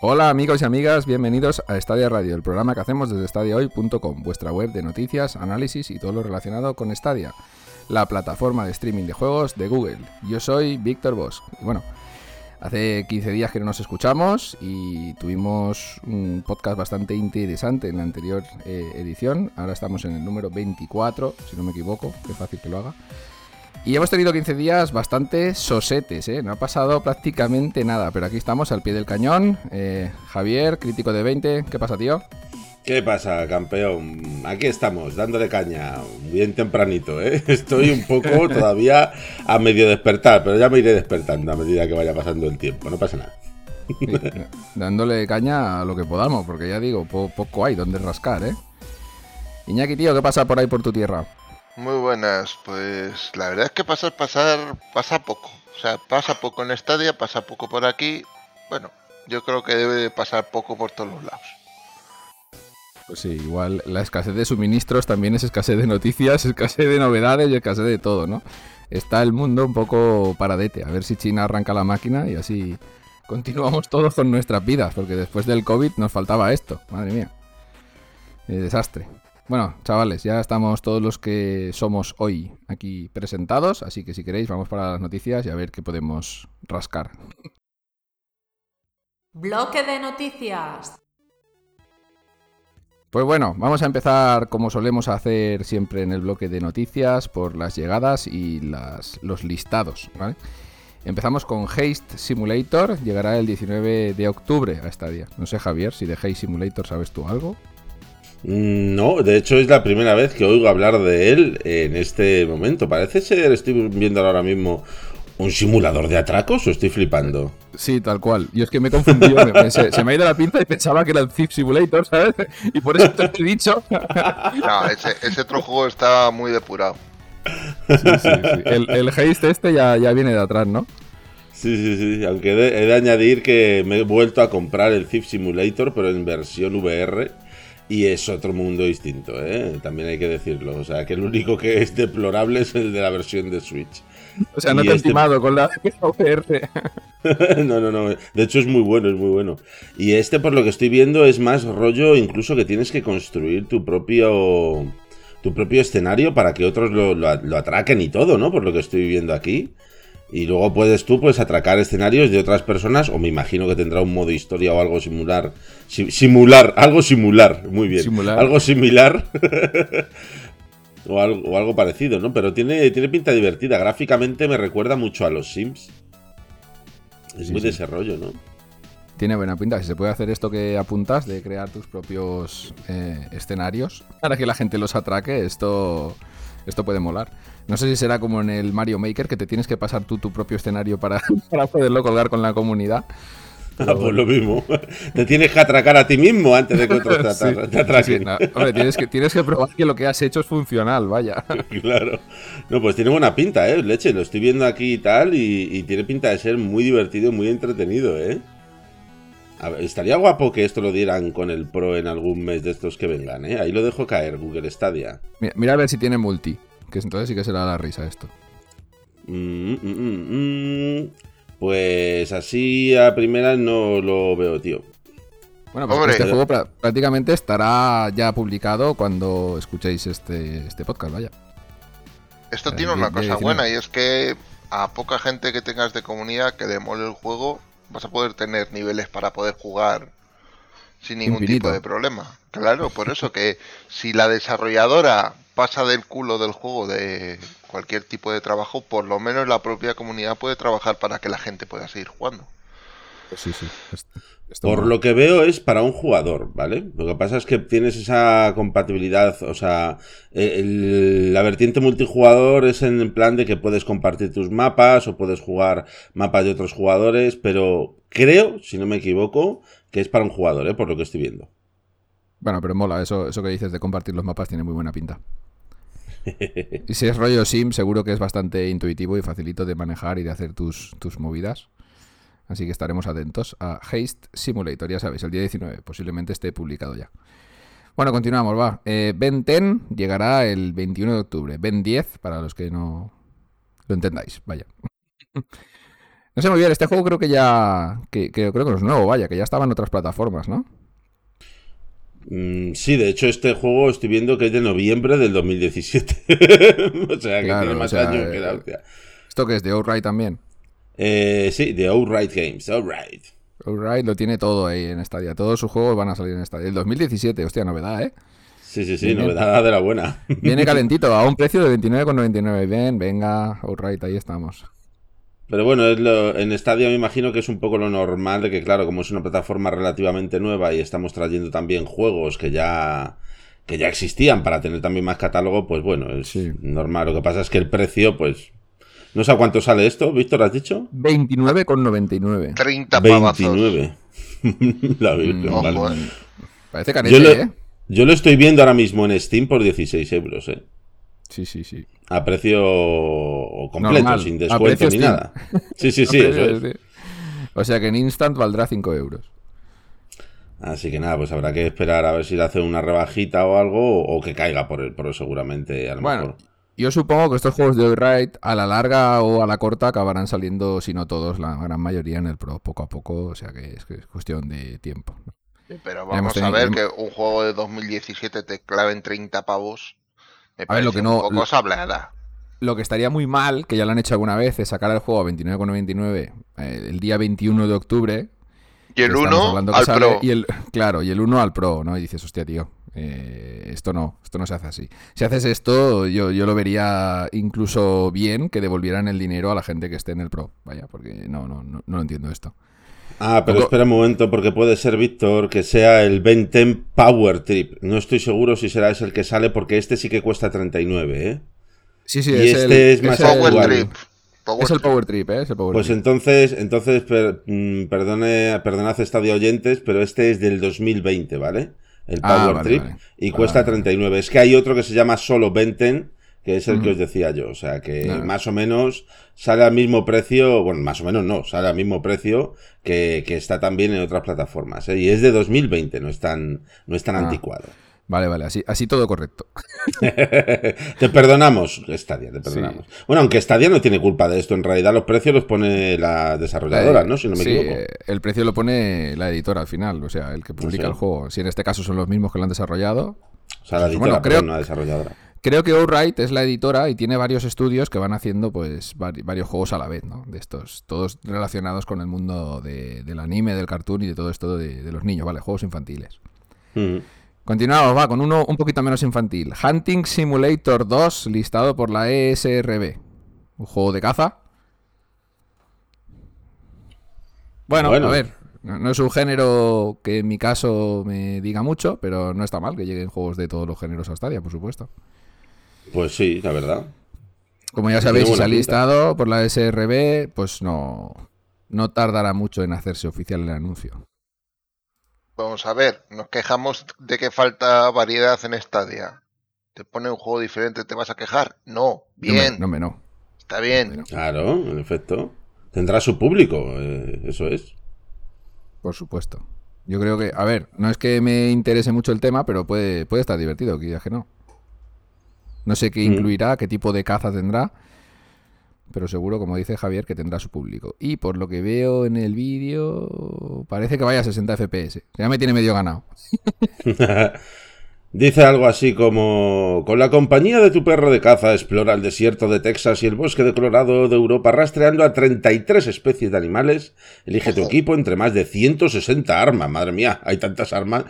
Hola amigos y amigas, bienvenidos a Stadia Radio, el programa que hacemos desde stadiahoy.com, vuestra web de noticias, análisis y todo lo relacionado con Stadia, la plataforma de streaming de juegos de Google. Yo soy Víctor Bosch. Bueno, hace 15 días que no nos escuchamos y tuvimos un podcast bastante interesante en la anterior eh, edición. Ahora estamos en el número 24, si no me equivoco, qué fácil que lo haga. Y hemos tenido 15 días bastante sosetes, ¿eh? No ha pasado prácticamente nada, pero aquí estamos al pie del cañón. Eh, Javier, crítico de 20, ¿qué pasa, tío? ¿Qué pasa, campeón? Aquí estamos, dándole caña, bien tempranito, ¿eh? Estoy un poco todavía a medio despertar, pero ya me iré despertando a medida que vaya pasando el tiempo, no pasa nada. dándole caña a lo que podamos, porque ya digo, poco hay donde rascar, ¿eh? Iñaki, tío, ¿qué pasa por ahí por tu tierra? Muy buenas, pues la verdad es que pasar, pasar, pasa poco. O sea, pasa poco en Stadia, pasa poco por aquí. Bueno, yo creo que debe de pasar poco por todos los lados. Pues sí, igual la escasez de suministros también es escasez de noticias, escasez de novedades y escasez de todo, ¿no? Está el mundo un poco paradete. A ver si China arranca la máquina y así continuamos todos con nuestras vidas, porque después del COVID nos faltaba esto. Madre mía. desastre. Bueno, chavales, ya estamos todos los que somos hoy aquí presentados, así que si queréis vamos para las noticias y a ver qué podemos rascar. Bloque de noticias. Pues bueno, vamos a empezar como solemos hacer siempre en el bloque de noticias por las llegadas y las, los listados, ¿vale? Empezamos con Haste Simulator, llegará el 19 de octubre a esta día. No sé Javier, si de Haste Simulator sabes tú algo. Mm, no, de hecho es la primera vez que oigo hablar de él en este momento. Parece ser, estoy viendo ahora mismo, un simulador de atracos o estoy flipando. Sí, tal cual. Y es que me he confundido. se, me ha ido la pinza y pensaba que era el Thief Simulator, ¿sabes? Y por eso te lo he dicho. No, ese, otro juego está muy depurado. Sí, sí, sí. El, el haste este ya, ya viene de atrás, ¿no? Sí, sí, sí. Aunque he de añadir que me he vuelto a comprar el Thief Simulator, pero en versión VR y es otro mundo distinto, ¿eh? también hay que decirlo. O sea, que el único que es deplorable es el de la versión de Switch. O sea, no te he este estimado con la VR. no, no, no. De hecho, es muy bueno, es muy bueno. Y este, por lo que estoy viendo, es más rollo incluso que tienes que construir tu propio tu propio escenario para que otros lo, lo atraquen y todo, ¿no? Por lo que estoy viendo aquí. Y luego puedes tú pues atracar escenarios de otras personas, o me imagino que tendrá un modo historia o algo similar. simular, algo similar, muy bien. Algo similar. o, algo, algo, parecido, ¿no? Pero tiene, tiene pinta divertida. Gráficamente me recuerda mucho a los Sims. Es muy desarrollo, ¿no? Tiene buena pinta. Si se puede hacer esto que apuntas, de crear tus propios eh, escenarios para que la gente los atraque, esto, esto puede molar. No sé si será como en el Mario Maker, que te tienes que pasar tú tu propio escenario para, para poderlo colgar con la comunidad. Ah, pues lo mismo. Te tienes que atracar a ti mismo antes de que otros te, atraquen. Hombre, tienes que, tienes que probar que lo que has hecho es funcional, vaya. claro. No, pues tiene buena pinta, ¿eh? Leche, lo estoy viendo aquí y tal, y, tiene pinta de ser muy divertido, muy entretenido, ¿eh? Estaría guapo que esto lo dieran con el Pro en algún mes de estos que vengan, ¿eh? Ahí lo dejo caer, Google Stadia. Mira, mira a ver si tiene multi. Que entonces sí que será la risa esto. Mm, mm, mm, pues así a primera no lo veo, tío. Bueno, pues este juego prácticamente estará ya publicado cuando escuchéis este, este podcast, vaya. Esto tiene una cosa buena y es que a poca gente que tengas de comunidad que demole el juego vas a poder tener niveles para poder jugar sin ningún tipo de problema. Claro, por eso que si la desarrolladora pasa del culo del juego de cualquier tipo de trabajo, por lo menos la propia comunidad puede trabajar para que la gente pueda seguir jugando. Sí. Por lo que veo es para un jugador, ¿vale? Lo que pasa es que tienes esa compatibilidad, o sea, la vertiente multijugador es en el plan de que puedes compartir tus mapas o puedes jugar mapas de otros jugadores, pero creo, si no me equivoco, que es para un jugador, ¿eh? Por lo que estoy viendo. Bueno, pero mola, eso, eso que dices de compartir los mapas tiene muy buena pinta. y si es rollo sim, seguro que es bastante intuitivo y facilito de manejar y de hacer tus, tus movidas. Así que estaremos atentos a Haste Simulator, ya sabéis, el día 19, posiblemente esté publicado ya. Bueno, continuamos, va. Eh, ben 10 llegará el 21 de octubre. Ben 10, para los que no lo entendáis, vaya. No sé muy bien, este juego creo que ya. Que, creo que no es nuevo, vaya, que ya estaba en otras plataformas, ¿no? Mm, sí, de hecho, este juego estoy viendo que es de noviembre del 2017. o sea, que tiene más años que la hostia. ¿Esto que es de Outright también? Eh, sí, de Outright Games, Outright. Outright lo tiene todo ahí en Stadia. Todos sus juegos van a salir en Stadia. El 2017, hostia, novedad, ¿eh? Sí, sí, sí, novedad de la buena. Viene calentito, a un precio de 29,99. Bien, venga, Outright, ahí estamos. Pero bueno, es lo, en Stadia me imagino que es un poco lo normal de que, claro, como es una plataforma relativamente nueva y estamos trayendo también juegos que ya que ya existían para tener también más catálogo, pues bueno, es normal. Lo que pasa es que el precio, pues... No sé a cuánto sale esto, Víctor, ¿has dicho? 29,99. 30 pavazos. 29. La mm, Parece carete, ¿eh? Yo lo estoy viendo ahora mismo en Steam por 16 euros, ¿eh? Sí, sí, sí. A precio completo, sin descuento ni nada. Sí, sí, sí, eso es. O sea que en Instant valdrá 5 euros. Así que nada, pues habrá que esperar a ver si le hace una rebajita o algo, o que caiga por el pro seguramente, a lo bueno, Yo supongo que estos juegos de Outright a la larga o a la corta acabarán saliendo, si no todos, la gran mayoría en el Pro, poco a poco, o sea que es, cuestión de tiempo. pero vamos a ver que un juego de 2017 te claven 30 pavos a ver, lo que no. Un poco Lo que estaría muy mal, que ya lo han hecho alguna vez, es sacar el juego a 29,99 eh, el día 21 de octubre. Y el 1 al Pro. Y el, claro, y el 1 al Pro, ¿no? Y dices, hostia, tío, eh, esto no, esto no se hace así. Si haces esto, yo, yo lo vería incluso bien que devolvieran el dinero a la gente que esté en el Pro. Vaya, porque no, no, no, no lo entiendo esto. Ah, pero espera un momento, porque puede ser, Víctor, que sea el Benten Power Trip. No estoy seguro si será ese el que sale, porque este sí que cuesta 39, ¿eh? Sí, sí, y es este es más Power Trip. es el Power Trip, ¿eh? pues entonces, entonces mm, perdone, perdonad estadio oyentes, pero este es del 2020, ¿vale? El ah, Power Trip. Y cuesta 39. Es que hay otro que se llama solo Benten, que es el que os decía yo. O sea, que más o menos sale al mismo precio, bueno, más o menos no, sale al mismo precio que, está también en otras plataformas. ¿eh? Y es de 2020, no es tan, no es tan ah. anticuado. Vale, vale, así, así todo correcto. te perdonamos, Stadia, te perdonamos. Bueno, aunque Stadia no tiene culpa de esto, en realidad los precios los pone la desarrolladora, ¿no? Si no me sí, equivoco. El precio lo pone la editora al final, o sea, el que publica el juego. Si en este caso son los mismos que lo han desarrollado. O sea, la pues, editora, creo, no la desarrolladora. Creo que Outright es la editora y tiene varios estudios que van haciendo pues varios juegos a la vez, ¿no? De estos, todos relacionados con el mundo del anime, del cartoon y de todo esto de, los niños, ¿vale? Juegos infantiles. Mm. Continuamos, va, con uno un poquito menos infantil. Hunting Simulator 2, listado por la ESRB. Un juego de caza. Bueno, bueno. a ver, no, es un género que en mi caso me diga mucho, pero no está mal que lleguen juegos de todos los géneros a Stadia, por supuesto. Pues sí, la verdad. Como ya sabéis, si se ha listado por la SRB, pues no, no tardará mucho en hacerse oficial el anuncio. Vamos a ver, nos quejamos de que falta variedad en Stadia. ¿Te pone un juego diferente, te vas a quejar? No, bien. No, me, no, Está bien. Claro, en efecto. Tendrá su público, eh, eso es. Por supuesto. Yo creo que, a ver, no es que me interese mucho el tema, pero puede, puede estar divertido, que ya que no. No sé qué mm. incluirá, qué tipo de caza tendrá, pero seguro, como dice Javier, que tendrá su público. Y por lo que veo en el vídeo, parece que vaya a 60 FPS. Ya me tiene medio ganado. Dice algo así como, con la compañía de tu perro de caza explora el desierto de Texas y el bosque de Colorado de Europa rastreando a 33 especies de animales. Elige tu equipo entre más de 160 armas. Madre mía, hay tantas armas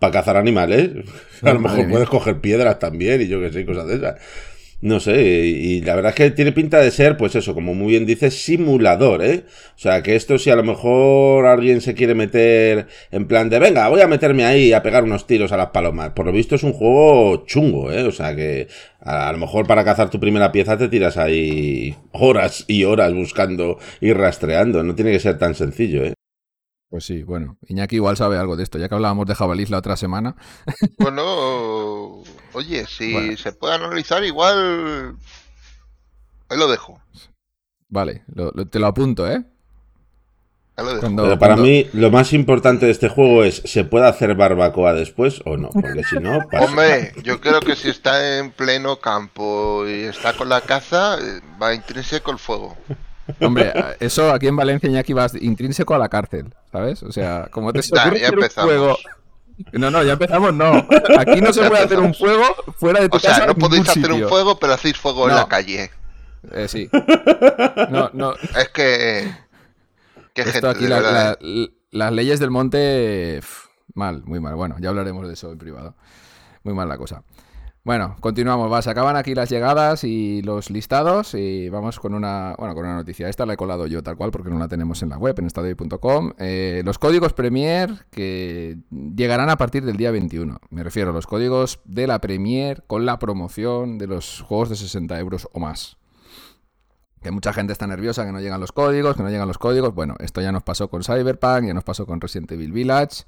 para cazar animales. A lo mejor puedes coger piedras también y yo que sé, cosas de esas. No sé, y la verdad es que tiene pinta de ser, pues eso, como muy bien dice, simulador, ¿eh? O sea, que esto si a lo mejor alguien se quiere meter en plan de, venga, voy a meterme ahí a pegar unos tiros a las palomas. Por lo visto es un juego chungo, ¿eh? O sea, que a, lo mejor para cazar tu primera pieza te tiras ahí horas y horas buscando y rastreando. No tiene que ser tan sencillo, ¿eh? Pues sí, bueno, Iñaki igual sabe algo de esto, ya que hablábamos de jabalís la otra semana. Bueno, oye, si se puede analizar, igual. Ahí lo dejo. Vale, te lo apunto, ¿eh? Pero para mí lo más importante de este juego es ¿se puede hacer barbacoa después o no? Porque si no, Hombre, yo creo que si está en pleno campo y está con la caza, va intrínseco el fuego. Hombre, eso aquí en Valencia Iñaki vas intrínseco a la cárcel, ¿sabes? O sea, como te ya un juego... No, no, ya empezamos, no. Aquí no se puede hacer un fuego fuera de tu casa. O sea, no podéis hacer un fuego, pero hacéis fuego en la calle. Eh, sí. No, no. Es que. ¿Qué Esto aquí las leyes del monte. mal, muy mal. Bueno, ya hablaremos de eso en privado. Muy mal la cosa. Bueno, continuamos. Va, se acaban aquí las llegadas y los listados y vamos con una, bueno, con una noticia. Esta la he colado yo tal cual porque no la tenemos en la web, en estadio.com. Eh, los códigos Premier que llegarán a partir del día 21. Me refiero a los códigos de la Premier con la promoción de los juegos de 60 euros o más. Que mucha gente está nerviosa que no llegan los códigos, que no llegan los códigos. Bueno, esto ya nos pasó con Cyberpunk, ya nos pasó con Resident Evil Village.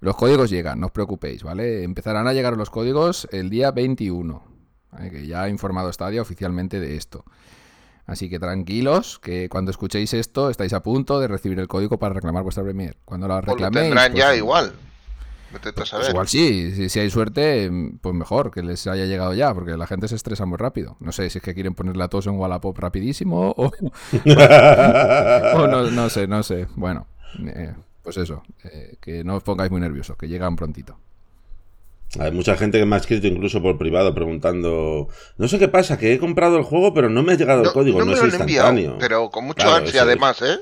Los códigos llegan, no os preocupéis, ¿vale? Empezarán a llegar los códigos el día 21, que ya ha informado Stadia oficialmente de esto. Así que tranquilos, que cuando escuchéis esto estáis a punto de recibir el código para reclamar vuestra Premier. Cuando la reclaméis... Pues tendrán ya pues, igual. Pues igual sí, si, hay suerte, pues mejor que les haya llegado ya, porque la gente se estresa muy rápido. No sé si es que quieren ponerle a todos en Wallapop rapidísimo o, o no, no, sé, no sé. Bueno, eh, pues eso, eh, que no os pongáis muy nerviosos, que llegan prontito. Hay mucha gente que me ha escrito incluso por privado preguntando, no sé qué pasa, que he comprado el juego pero no me ha llegado el código, no, es instantáneo. pero con mucho ansia además, ¿eh?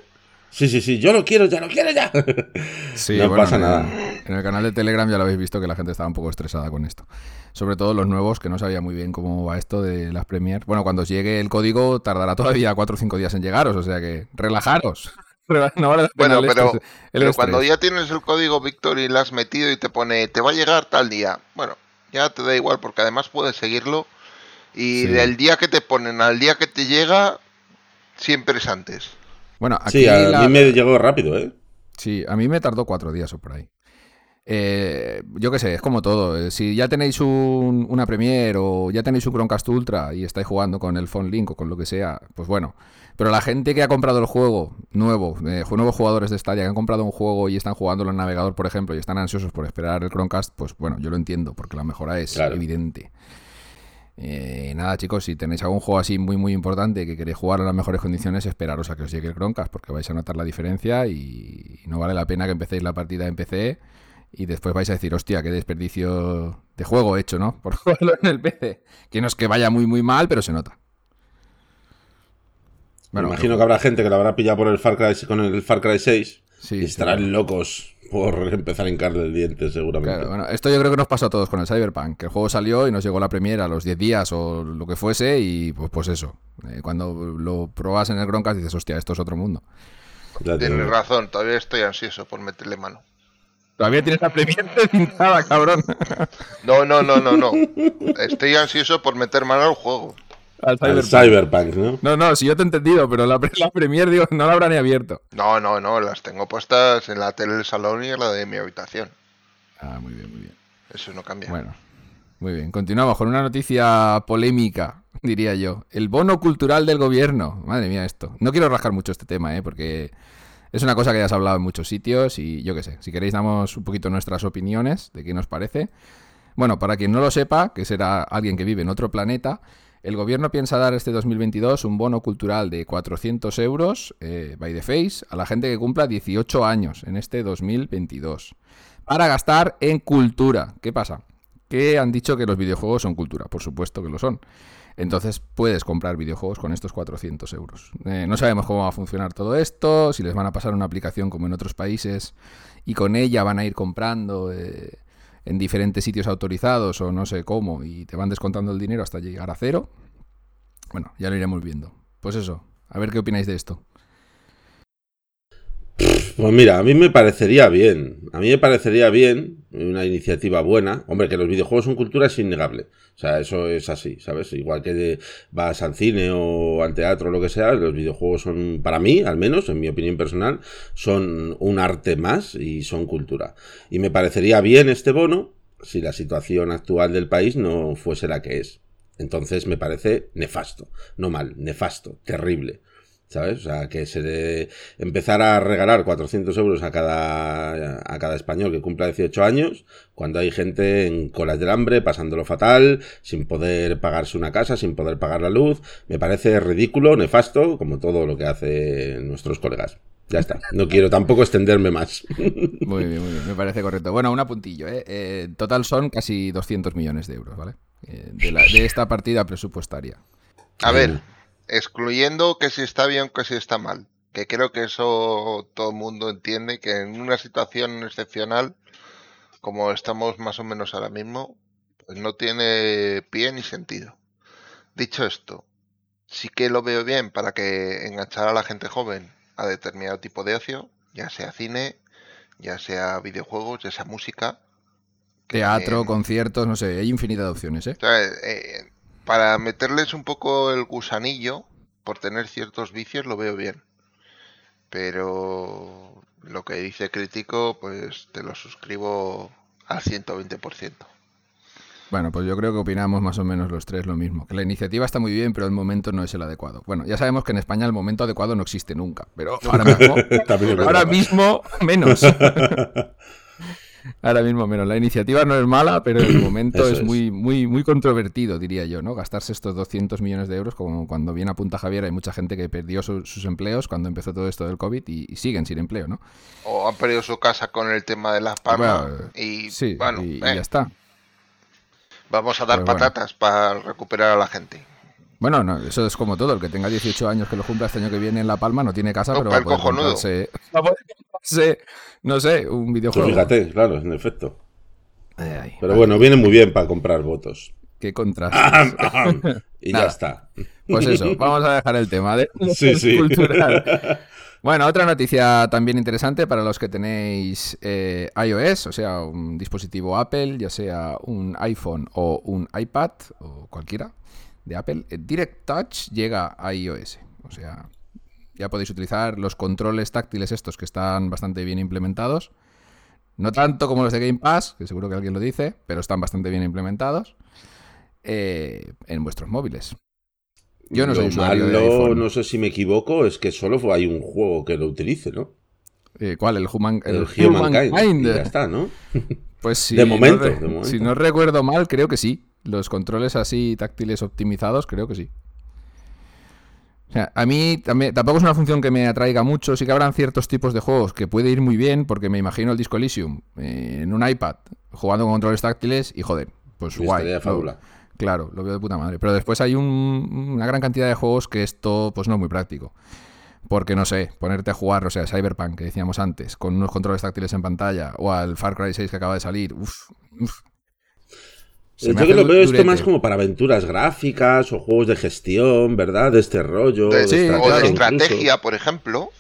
Sí, sí, sí, yo lo quiero, ya lo quiero ya. Sí, no pasa nada. En el canal de Telegram ya lo habéis visto que la gente estaba un poco estresada con esto. Sobre todo los nuevos, que no sabía muy bien cómo va esto de las Premier. Bueno, cuando os llegue el código tardará todavía 4 o 5 días en llegaros, o sea que relajaros. Bueno, pero, cuando ya tienes el código Victor y lo has metido y te pone, te va a llegar tal día, bueno, ya te da igual porque además puedes seguirlo y del día que te ponen al día que te llega, siempre es antes. Bueno, aquí sí, a mí me llegó rápido, ¿eh? Sí, a mí me tardó cuatro días o por ahí. Eh, yo qué sé, es como todo. Eh, si ya tenéis una Premiere o ya tenéis un Chromecast Ultra y estáis jugando con el Phone Link o con lo que sea, pues bueno. Pero la gente que ha comprado el juego nuevo, eh, nuevos jugadores de Stadia que han comprado un juego y están jugando en el navegador, por ejemplo, y están ansiosos por esperar el Chromecast, pues bueno, yo lo entiendo, porque la mejora es evidente. nada, chicos, si tenéis algún juego así muy, muy importante que queréis jugar en las mejores condiciones, esperaros a que os llegue el Chromecast, porque vais a notar la diferencia y no vale la pena que empecéis la partida en PC y después vais a decir, hostia, qué desperdicio de juego hecho, ¿no? Por jugarlo en el PC. Que no es que vaya muy, muy mal, pero se nota. Bueno, Me imagino que habrá gente que lo habrá pillado por el Far Cry, con el Far Cry 6 y estarán locos por empezar a hincarle el diente, seguramente. Claro, bueno, esto yo creo que nos pasó a todos con el Cyberpunk, que el juego salió y nos llegó la premiera a los 10 días o lo que fuese y pues, pues eso. Eh, cuando lo probas en el Chromecast dices, hostia, esto es otro mundo. Tienes razón, todavía estoy ansioso por meterle mano. Todavía tienes la Premier pintada, cabrón. No, no, no, no, no. Estoy ansioso por meter mano al juego. Al Cyberpunk. ¿no? No, no, si yo te he entendido, pero la, la Premier, digo, no la habrá ni abierto. No, no, no, las tengo puestas en la tele del salón y en la de mi habitación. Ah, muy bien, muy bien. Eso no cambia. Bueno, muy bien. Continuamos con una noticia polémica, diría yo. El bono cultural del gobierno. Madre mía, esto. No quiero rascar mucho este tema, ¿eh? Porque es una cosa que ya has hablado en muchos sitios y yo qué sé, si queréis damos un poquito nuestras opiniones de qué nos parece. Bueno, para quien no lo sepa, que será alguien que vive en otro planeta, el gobierno piensa dar este 2022 un bono cultural de 400 euros, eh, by the face, a la gente que cumpla 18 años en este 2022, para gastar en cultura. ¿Qué pasa? Que han dicho que los videojuegos son cultura, por supuesto que lo son. Entonces puedes comprar videojuegos con estos 400 euros. Eh, no sabemos cómo va a funcionar todo esto, si les van a pasar una aplicación como en otros países y con ella van a ir comprando eh, en diferentes sitios autorizados o no sé cómo y te van descontando el dinero hasta llegar a cero. Bueno, ya lo iremos viendo. Pues eso, a ver qué opináis de esto. Pues mira, a mí me parecería bien. A mí me parecería bien, una iniciativa buena. Hombre, que los videojuegos son cultura es innegable. O sea, eso es así, ¿sabes? Igual que vas al cine o al teatro o lo que sea, los videojuegos son, para mí, al menos, en mi opinión personal, son un arte más y son cultura. Y me parecería bien este bono si la situación actual del país no fuese la que es. Entonces me parece nefasto. No mal, nefasto, terrible. ¿Sabes? O sea, que se de empezar a regalar 400 euros a cada, a cada español que cumpla 18 años, cuando hay gente en colas del hambre, pasándolo fatal, sin poder pagarse una casa, sin poder pagar la luz, me parece ridículo, nefasto, como todo lo que hacen nuestros colegas. Ya está, no quiero tampoco extenderme más. Muy bien, muy bien, me parece correcto. Bueno, un apuntillo, ¿eh? eh total son casi 200 millones de euros, ¿vale? Eh, de, de esta partida presupuestaria. A ver, excluyendo que si está bien o que si está mal. Que creo que eso todo el mundo entiende, que en una situación excepcional, como estamos más o menos ahora mismo, pues no tiene pie ni sentido. Dicho esto, sí que lo veo bien para que enganchar a la gente joven a determinado tipo de ocio, ya sea cine, ya sea videojuegos, ya sea música. Teatro, conciertos, no sé, hay infinidad de opciones, ¿eh? eh para meterles un poco el gusanillo por tener ciertos vicios lo veo bien. Pero lo que dice crítico, pues te lo suscribo al 120%. Bueno, pues yo creo que opinamos más o menos los tres lo mismo. Que la iniciativa está muy bien, pero el momento no es el adecuado. Bueno, ya sabemos que en España el momento adecuado no existe nunca, pero ahora mismo, ahora mismo menos. Ahora mismo menos. La iniciativa no es mala, pero el momento es, muy, muy, muy controvertido, diría yo, ¿no? Gastarse estos 200 millones de euros, como cuando viene a Punta Javier, hay mucha gente que perdió sus empleos cuando empezó todo esto del COVID y, siguen sin empleo, ¿no? O han perdido su casa con el tema de las palmas y, sí, bueno, y, ya está. Vamos a dar patatas para recuperar a la gente. Bueno, no, eso es como todo. El que tenga 18 años que lo cumpla este año que viene en La Palma no tiene casa, pero va a poder comprarse, no sé, un pues videojuego. fíjate, claro, en efecto. pero bueno, viene muy bien para comprar votos. Qué contraste. y ya está. Pues eso, vamos a dejar el tema de sí, sí. cultural. Bueno, otra noticia también interesante para los que tenéis eh, iOS, o sea, un dispositivo Apple, ya sea un iPhone o un iPad o cualquiera de Apple, eh, Direct Touch llega a iOS. O sea, ya podéis utilizar los controles táctiles estos que están bastante bien implementados. No tanto como los de Game Pass, que seguro que alguien lo dice, pero están bastante bien implementados eh, en vuestros móviles. Yo no soy usuario de no sé si me equivoco, es que solo hay un juego que lo utilice, ¿no? Eh, ¿Cuál? El Human, el, Humankind. Ya está, ¿no? Pues sí. de, momento, de momento. Si no recuerdo mal, creo que sí. Los controles así táctiles optimizados, creo que sí. O sea, a mí también, tampoco es una función que me atraiga mucho. Sí que habrán ciertos tipos de juegos que puede ir muy bien, porque me imagino el Disco Elysium eh, en un iPad jugando con controles táctiles y joder, pues guay. claro, lo veo de puta madre. Pero después hay una gran cantidad de juegos que esto pues no es muy práctico. Porque no sé, ponerte a jugar, o sea, Cyberpunk, que decíamos antes, con unos controles táctiles en pantalla, o al Far Cry 6 que acaba de salir, uff, uff yo que lo veo esto más como para aventuras gráficas o juegos de gestión, ¿verdad? De este rollo. De, o de estrategia, por ejemplo.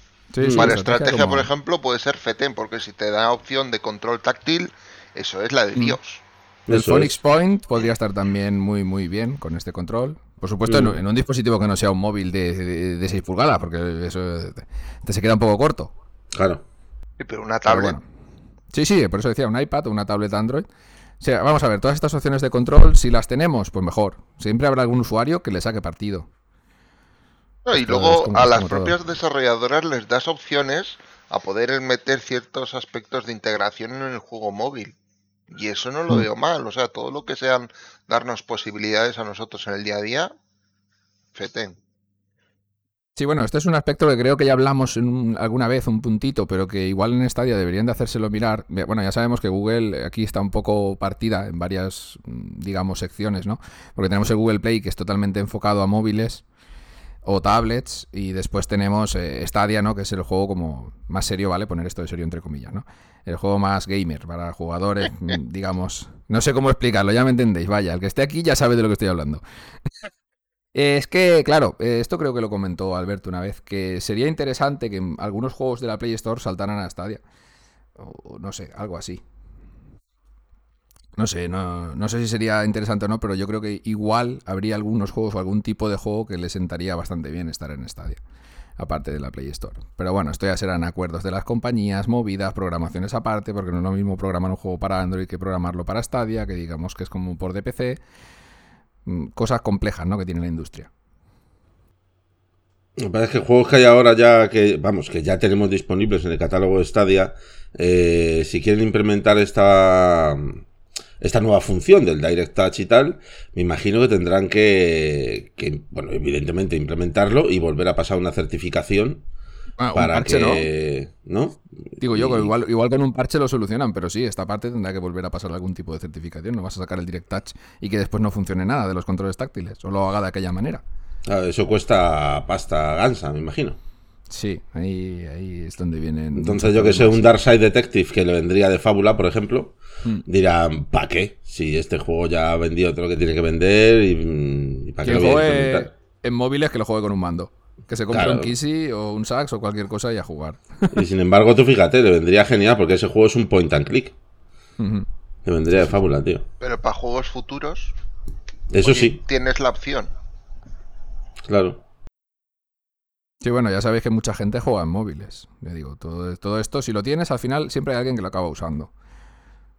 para estrategia, por ejemplo, puede ser FETEN, porque si te da opción de control táctil, eso es la de mm. Dios. El Phonics Point podría estar también muy, muy bien con este control. Por supuesto, en, mm. un dispositivo que no sea un móvil de, de, 6 pulgadas, porque eso te, se queda un poco corto. Claro. pero una tablet. Sí, sí, por eso decía un iPad o una tablet Android vamos a ver, todas estas opciones de control, si las tenemos, pues mejor. Siempre habrá algún usuario que le saque partido. y luego a las propias desarrolladoras les das opciones a poder meter ciertos aspectos de integración en el juego móvil. Y eso no lo mm. veo mal. O sea, todo lo que sean darnos posibilidades a nosotros en el día a día, feten. Sí, bueno, este es un aspecto que creo que ya hablamos alguna vez, un puntito, pero que igual en Stadia deberían de hacérselo mirar. Bueno, ya sabemos que Google aquí está un poco partida en varias, mm, digamos, secciones, ¿no? Porque tenemos el Google Play que es totalmente enfocado a móviles o tablets y después tenemos eh, Stadia, ¿no? Que es el juego como más serio, ¿vale? Poner esto de serio entre comillas, ¿no? El juego más gamer para jugadores, mm, digamos. No sé cómo explicarlo, ya me entendéis. Vaya, el que esté aquí ya sabe de lo que estoy hablando. Es que, claro, eh, esto creo que lo comentó Alberto una vez, que sería interesante que algunos juegos de la Play Store saltaran a Stadia. O no sé, algo así. No sé, no, no sé si sería interesante o no, pero yo creo que igual habría algunos juegos o algún tipo de juego que le sentaría bastante bien estar en Stadia, aparte de la Play Store. Pero bueno, esto ya serán acuerdos de las compañías, movidas, programaciones aparte, porque no es lo mismo programar un juego para Android que programarlo para Stadia, que digamos que es como por DPC. Mm, cosas complejas ¿no? que tiene la industria. Pasa es que juegos que hay ahora ya que, vamos, que ya tenemos disponibles en el catálogo de Stadia, eh, si quieren implementar esta, esta nueva función del Direct Touch y tal, me imagino que tendrán que, que bueno, evidentemente implementarlo y volver a pasar una certificación Ah, un para parche, que, ¿no? Digo yo, Y- igual, igual en un parche lo solucionan, pero sí, esta parte tendrá que volver a pasar algún tipo de certificación. No vas a sacar el Direct Touch y que después no funcione nada de los controles táctiles, o lo haga de aquella manera. Ah, eso cuesta pasta gansa, me imagino. Sí, ahí, ahí es donde vienen. Entonces yo que sé, un Darkside Detective que le vendría de fábula, por ejemplo, dirán, ¿para qué? Si este juego ya ha vendido todo lo que tiene que vender y, para qué lo voy a en móviles que lo juegue con un mando. Que se compre Claro. un Kissy o un Sax o cualquier cosa y a jugar. Y sin embargo, tú fíjate, le vendría genial porque ese juego es un point and click. Le vendría de fábula, tío. Pero para juegos futuros Eso oye, sí, tienes la opción. claro. Sí, bueno, ya sabéis que mucha gente juega en móviles. Ya digo, todo, todo esto, si lo tienes, al final siempre hay alguien que lo acaba usando.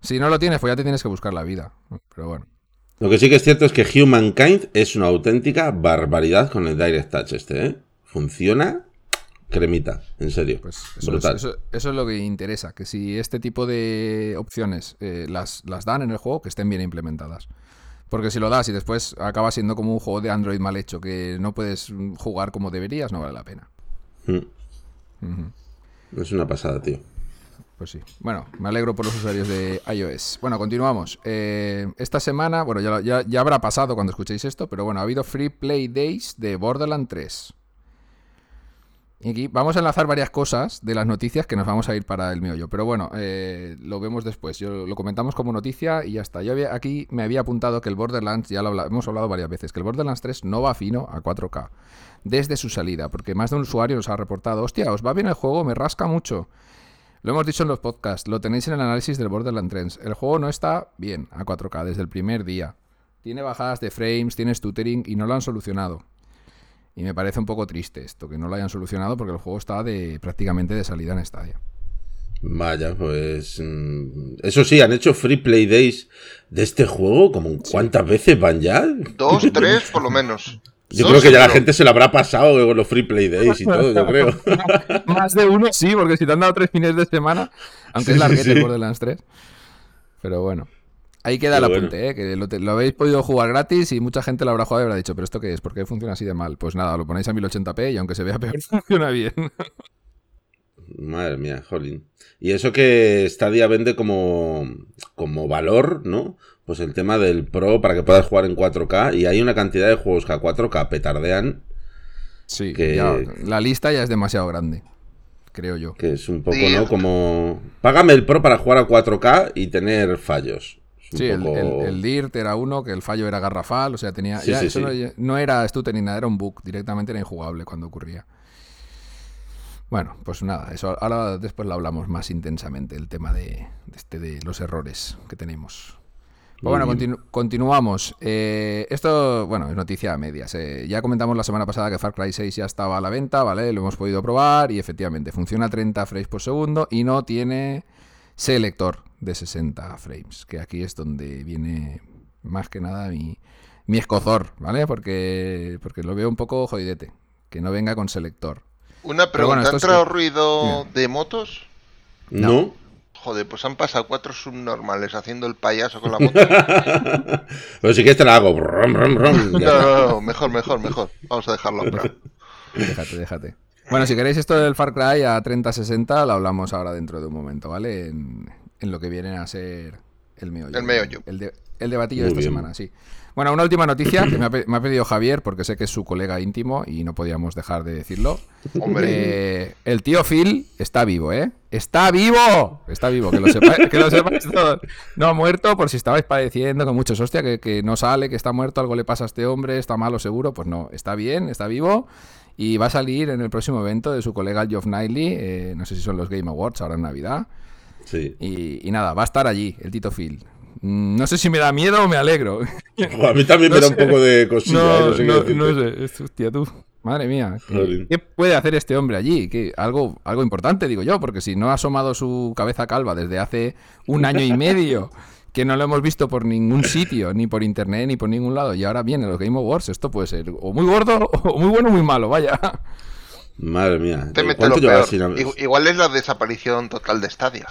Si no lo tienes, pues ya te tienes que buscar la vida. Pero bueno. Lo que sí que es cierto es que Humankind es una auténtica barbaridad con el Direct Touch este, ¿eh? Funciona cremita, en serio. Pues eso, es, Brutal. eso- eso es lo que interesa, que si este tipo de opciones eh, las, las dan en el juego, que estén bien implementadas. Porque si lo das y después acaba siendo como un juego de Android mal hecho, que no puedes jugar como deberías, no vale la pena. Mm. Ujú. Es una pasada, tío. Pues sí. Bueno, me alegro por los usuarios de iOS. Bueno, continuamos. Eh, esta semana, bueno, ya, ya, ya habrá pasado cuando escuchéis esto, pero bueno, ha habido Free Play Days de Borderlands 3. Y aquí vamos a enlazar varias cosas de las noticias que nos vamos a ir para el meollo. Pero bueno, eh, lo vemos después. Yo, lo comentamos como noticia y ya está. Yo había, aquí me había apuntado que el Borderlands, ya lo habla- hemos hablado varias veces, que el Borderlands 3 no va fino a 4K desde su salida. Porque más de un usuario nos ha reportado, hostia, os va bien el juego, me rasca mucho. Lo hemos dicho en los podcasts, lo tenéis en el análisis del Borderlands 3. El juego no está bien a 4K desde el primer día. Tiene bajadas de frames, tiene stuttering y no lo han solucionado. Y me parece un poco triste esto, que no lo hayan solucionado porque el juego está de prácticamente de salida en Stadia. Vaya, pues. mm, Eso sí, han hecho free play days de este juego. como ¿Cuántas veces van ya? Dos, tres, por lo menos. Yo creo que ya la gente se lo habrá pasado con los free play days y todo, yo creo. Más de uno sí, porque si te han dado tres fines de semana, aunque es Sí, larguete sí. Borderlands 3. Pero bueno. Ahí queda el Pero apunte, ¿eh? que lo, te- lo habéis podido jugar gratis y mucha gente lo habrá jugado y habrá dicho, ¿pero esto qué es? ¿Por qué funciona así de mal? Pues nada, lo ponéis a 1080p y aunque se vea peor, funciona bien. Madre mía, jolín. Y eso que Stadia vende como, como valor, ¿no? Pues el tema del Pro para que puedas jugar en 4K. Y hay una cantidad de juegos que a 4K petardean, Sí, Que- ya, la lista ya es demasiado grande, creo yo. que es un poco. ¿no? Como. Págame el Pro para jugar a 4K y tener fallos. Sí, el, poco- el, el DIRT era uno, que el fallo era garrafal, o sea, tenía... Sí, ya sí, eso. No, no era stutter ni nada, era un bug, directamente era injugable cuando ocurría. Bueno, pues nada, eso ahora después lo hablamos más intensamente, el tema de, de este, de los errores que tenemos. Pues bueno, continu- continuamos. Eh, esto, bueno, es noticia a medias. eh. Ya comentamos la semana pasada que Far Cry 6 ya estaba a la venta, ¿vale? Lo hemos podido probar y efectivamente funciona a 30 frames por segundo y no tiene selector de 60 frames, que aquí es donde viene más que nada mi, mi escozor, ¿vale? Porque, porque lo veo un poco jodidete, que no venga con selector. Una bueno, pregunta, ¿ha es- entrado ruido de motos? ¿No? Joder, pues han pasado cuatro subnormales haciendo el payaso con la moto. Pero si quieres te la hago. Brum, brum, brum, No, no, no, mejor, mejor, mejor. Vamos a dejarlo. Déjate, déjate. Bueno, si queréis esto del Far Cry a 3060, lo hablamos ahora dentro de un momento, ¿vale? En, en lo que viene a ser el meollo. El meollo. El, de- el debatillo de esta bien. semana, sí. Bueno, una última noticia que me ha, pe- me ha pedido Javier, porque sé que es su colega íntimo y no podíamos dejar de decirlo. Hombre, Eh, el tío Phil está vivo, ¿eh? ¡Está vivo! Está vivo, que lo sepáis, que lo sepáis todos. No ha muerto, por si estabais padeciendo con muchos, hostia, que, que no sale, que está muerto, algo le pasa a este hombre, está malo seguro. Pues no, está bien, está vivo. Y va a salir en el próximo evento de su colega Geoff Knightley, eh, no sé si son los Game Awards ahora en Navidad. Sí. Y, y nada, va a estar allí, el Tito Phil. Mm, No sé si me da miedo o me alegro. A mí también No me da sé. un poco de cosilla, ¿eh? No, no sé no, no sé, hostia, tú. Madre mía, ¿qué, Jolín. qué puede hacer este hombre allí? ¿Qué- algo, algo importante, digo yo, porque si no ha asomado su cabeza calva desde hace un año y medio que no lo hemos visto por ningún sitio, ni por internet, ni por ningún lado. Y ahora viene los Game Awards. Esto puede ser o muy gordo, o muy bueno, o muy malo, vaya. Madre mía. ¿Cuánto llevas Igual es la desaparición total de Stadia.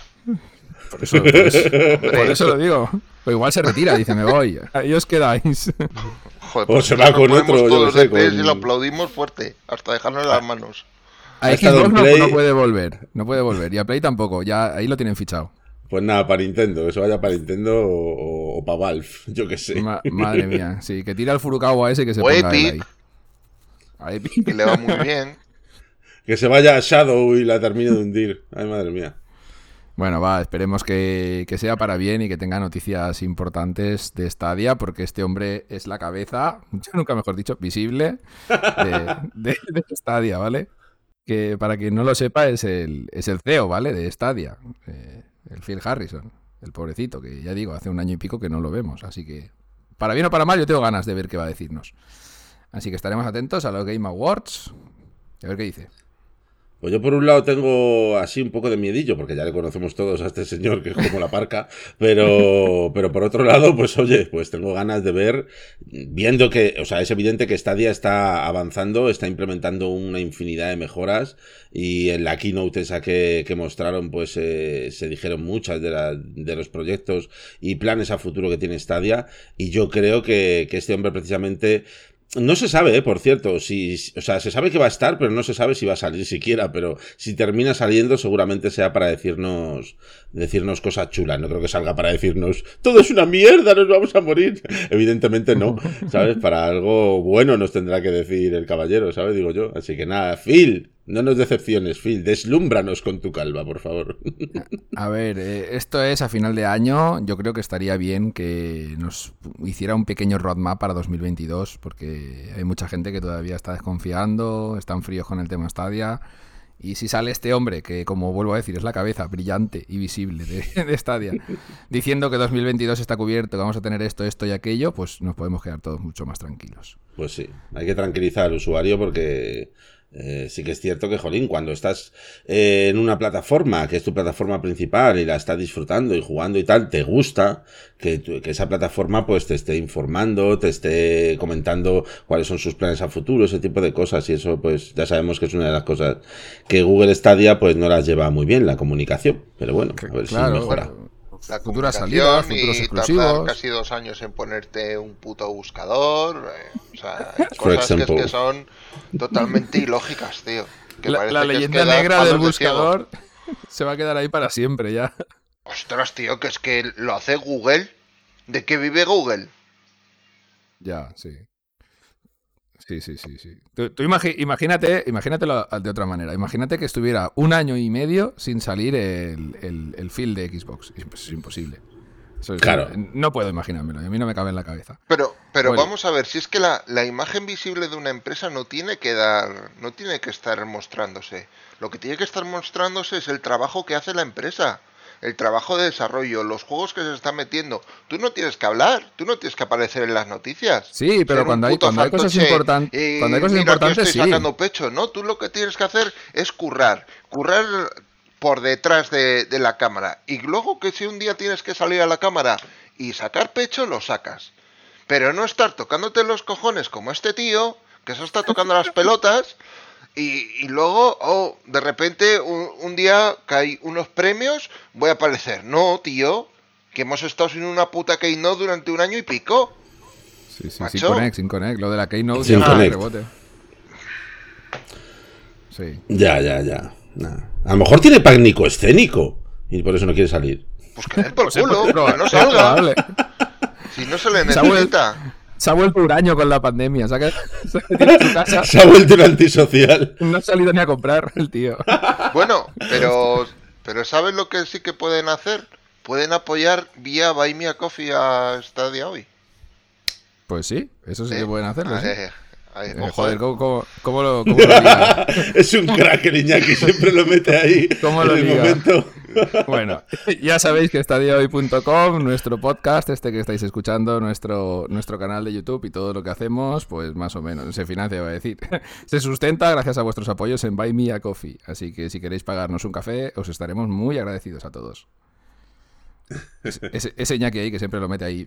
Por eso, por eso, lo digo. O igual se retira, dice, me voy. Ahí os quedáis. Joder, o se va con otro, yo sé, con... y lo aplaudimos fuerte, hasta dejarnos las manos. A Xbox no, no, puede volver, no puede volver. Y a Play tampoco, ya ahí lo tienen fichado. Pues nada, para Nintendo, eso vaya para Nintendo o, para Valve, yo qué sé. madre mía, sí, que tira el Furukawa ese que se ponga ahí. A Epic. Que le va muy bien. Que se vaya a Shadow y la termine de hundir. Ay, madre mía. Bueno, va, esperemos que, sea para bien y que tenga noticias importantes de Stadia, porque este hombre es la cabeza, yo nunca mejor dicho, visible de, de, Stadia, ¿vale? Que para quien no lo sepa es el, es el CEO, ¿vale? De Stadia. Eh, el Phil Harrison, el pobrecito, que ya digo, hace un año y pico que no lo vemos. Así que, para bien o para mal, yo tengo ganas de ver qué va a decirnos. Así que estaremos atentos a los Game Awards. A ver qué dice. Pues yo por un lado tengo así un poco de miedillo, porque ya le conocemos todos a este señor que es como la parca, pero, pero por otro lado, pues oye, pues tengo ganas de ver, viendo que, o sea, es evidente que Stadia está avanzando, está implementando una infinidad de mejoras y en la keynote esa que, mostraron, pues eh, se dijeron muchas de, de los proyectos y planes a futuro que tiene Stadia y yo creo que, que este hombre precisamente no se sabe, eh, por cierto, si, o sea, se sabe que va a estar, pero no se sabe si va a salir siquiera, pero si termina saliendo seguramente sea para decirnos, decirnos cosas chulas, no creo que salga para decirnos, todo es una mierda, nos vamos a morir. Evidentemente no, ¿sabes? Para algo bueno nos tendrá que decir el caballero, ¿sabes? Digo yo. Así que nada, Phil, no nos decepciones, Phil. Deslúmbranos con tu calva, por favor. A ver, eh, esto es a final de año. Yo creo que estaría bien que nos hiciera un pequeño roadmap para 2022, porque hay mucha gente que todavía está desconfiando, están fríos con el tema Stadia. Y si sale este hombre, que como vuelvo a decir, es la cabeza brillante y visible de, de Stadia, diciendo que 2022 está cubierto, que vamos a tener esto, esto y aquello, pues nos podemos quedar todos mucho más tranquilos. Pues sí, hay que tranquilizar al usuario porque eh, sí que es cierto que, jolín, cuando estás eh, en una plataforma, que es tu plataforma principal y la estás disfrutando y jugando y tal, te gusta que, que, esa plataforma pues te esté informando, te esté comentando cuáles son sus planes a futuro, ese tipo de cosas y eso pues ya sabemos que es una de las cosas que Google Stadia pues no las lleva muy bien, la comunicación, pero bueno, a ver si mejora. La futuras salidas, futuros exclusivos. casi dos años en ponerte un puto buscador. Eh, o sea, cosas que, que, son totalmente ilógicas, tío. la, leyenda negra del buscador se va a quedar ahí para siempre ya. Ostras, tío, que es que lo hace Google. ¿De qué vive Google? Ya, sí. Sí, sí, sí, sí. Tú, imagínate, imagínatelo de otra manera. Imagínate que estuviera un año y medio sin salir el, el, el feel de Xbox. Es imposible. claro. No puedo imaginármelo, a mí no me cabe en la cabeza. Pero, pero vamos a ver, si es que la, la, imagen visible de una empresa no tiene que dar, no tiene que estar mostrándose. Lo que tiene que estar mostrándose es el trabajo que hace la empresa el trabajo de desarrollo, los juegos que se están metiendo. Tú no tienes que hablar, tú no tienes que aparecer en las noticias. Sí, pero cuando hay, cuando hay, cosas importantes, cuando hay cosas importantes, estoy sacando pecho, ¿no? Tú lo que tienes que hacer es currar, currar por detrás de, de la cámara. Y luego que si un día tienes que salir a la cámara y sacar pecho, lo sacas. Pero no estar tocándote los cojones como este tío, que se está tocando las pelotas, y, luego, oh, de repente, un, día que hay unos premios, voy a aparecer. No, tío, que hemos estado sin una puta Keynote durante un año y pico. Sí, sí, sin Connect, sin Connect. Lo de la Keynote sin ya rebote. Sí. Ya, ya, ya. A lo mejor tiene pánico escénico y por eso no quiere salir. Pues que por pues culo, que no salga. Si no se le necesita. Se ha vuelto huraño con la pandemia. Se ha, se ha vuelto un antisocial. No ha salido ni a comprar el tío. Bueno, pero, pero ¿sabes lo que sí que pueden hacer? Pueden apoyar vía Buy Me a Coffee a Stadia hoy. Pues sí, eso sí, que pueden hacerlo. Eh, joder, ¿cómo, lo, Es un crack el Iñaki, siempre lo mete ahí. ¿Cómo lo en el momento. Bueno, ya sabéis que estadiohoy.com, nuestro podcast, este que estáis escuchando, nuestro, nuestro canal de YouTube y todo lo que hacemos, pues más o menos se financia, va a decir. Se sustenta gracias a vuestros apoyos en Buy Me a Coffee. Así que si queréis pagarnos un café, os estaremos muy agradecidos a todos. ese, ese Iñaki ahí que siempre lo mete ahí.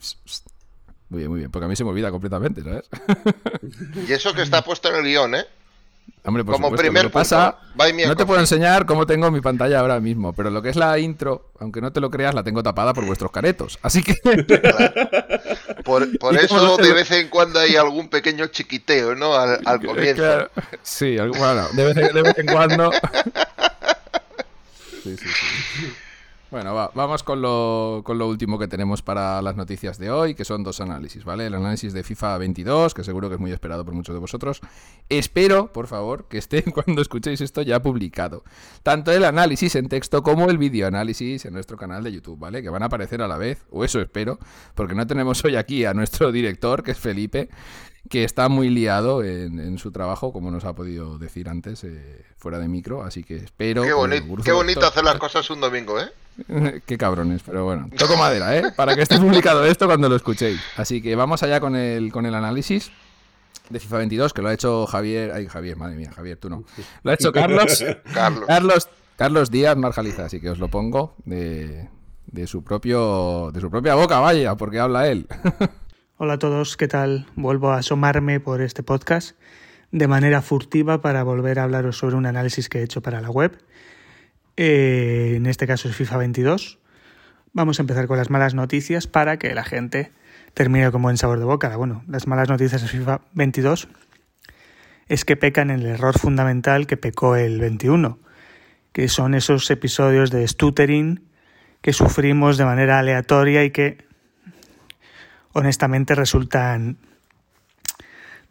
Muy bien, muy bien. Porque a mí se me olvida completamente, ¿sabes? Y eso que está puesto en el guion, ¿eh? Hombre, por Como primer lo pasa, no te puedo enseñar cómo tengo mi pantalla ahora mismo, pero lo que es la intro, aunque no te lo creas, la tengo tapada por vuestros caretos. Así que. Por, eso de vez en cuando hay algún pequeño chiquiteo, ¿no? Al, comienzo. Sí, bueno, de vez, de vez en cuando. Sí, sí, sí. Bueno, vamos con lo, con lo último que tenemos para las noticias de hoy, que son dos análisis, ¿vale? El análisis de FIFA 22, que seguro que es muy esperado por muchos de vosotros. Espero, por favor, que esté cuando escuchéis esto ya publicado. Tanto el análisis en texto como el video análisis en nuestro canal de YouTube, ¿vale? Que van a aparecer a la vez, o eso espero, porque no tenemos hoy aquí a nuestro director, que es Felipe, que está muy liado en, su trabajo, como nos ha podido decir antes, eh, fuera de micro, así que espero... Qué, qué bonito hacer las cosas un domingo, ¿eh? Qué cabrones, pero bueno. Toco madera, ¿eh? Para que esté publicado esto cuando lo escuchéis. Así que vamos allá con el, con el análisis de FIFA 22, que lo ha hecho Javier. Ay, Javier, madre mía, Javier, tú no. Lo ha hecho Carlos. Carlos. Carlos, Díaz Marjaliza, así que os lo pongo de, de, su propio, de su propia boca, vaya, porque habla él. Hola a todos, ¿qué tal? Vuelvo a asomarme por este podcast de manera furtiva para volver a hablaros sobre un análisis que he hecho para la web eh, en este caso es FIFA 22. Vamos a empezar con las malas noticias para que la gente termine con buen sabor de boca. Bueno, las malas noticias de FIFA 22 es que pecan en el error fundamental que pecó el 21, que son esos episodios de stuttering que sufrimos de manera aleatoria y que honestamente resultan,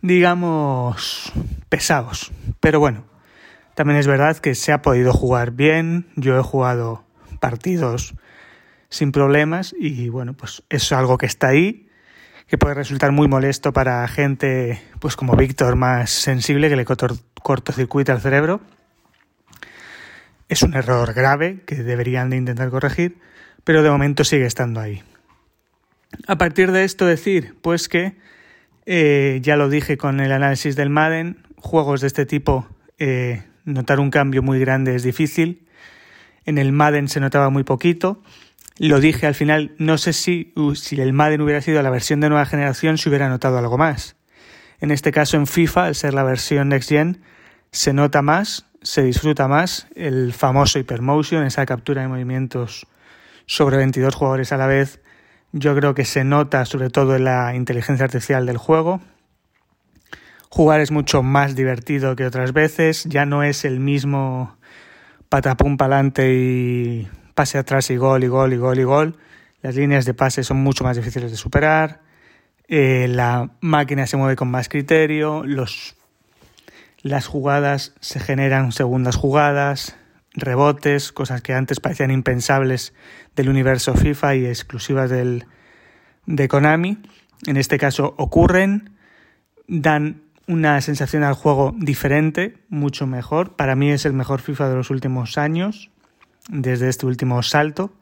digamos, pesados. Pero bueno, también es verdad que se ha podido jugar bien, yo he jugado partidos sin problemas y bueno, pues es algo que está ahí, que puede resultar muy molesto para gente pues como Víctor más sensible que le cortocircuita el cerebro. Es un error grave que deberían de intentar corregir, pero de momento sigue estando ahí. A partir de esto decir, pues que eh, ya lo dije con el análisis del Madden, juegos de este tipo eh, notar un cambio muy grande es difícil. En el Madden se notaba muy poquito. Lo dije al final, no sé si, si el Madden hubiera sido la versión de nueva generación, se hubiera notado algo más. En este caso en FIFA, al ser la versión Next Gen, se nota más, se disfruta más el famoso Hypermotion, esa captura de movimientos sobre 22 jugadores a la vez. Yo creo que se nota sobre todo en la inteligencia artificial del juego, Jugar es mucho más divertido que otras veces, ya no es el mismo patapum pa'lante y pase atrás y gol y gol y gol y gol. Las líneas de pase son mucho más difíciles de superar. Eh, la máquina se mueve con más criterio. Los, las jugadas se generan segundas jugadas, rebotes, cosas que antes parecían impensables del universo FIFA y exclusivas del, de Konami. En este caso ocurren, dan una sensación al juego diferente, mucho mejor. Para mí es el mejor FIFA de los últimos años, desde este último salto.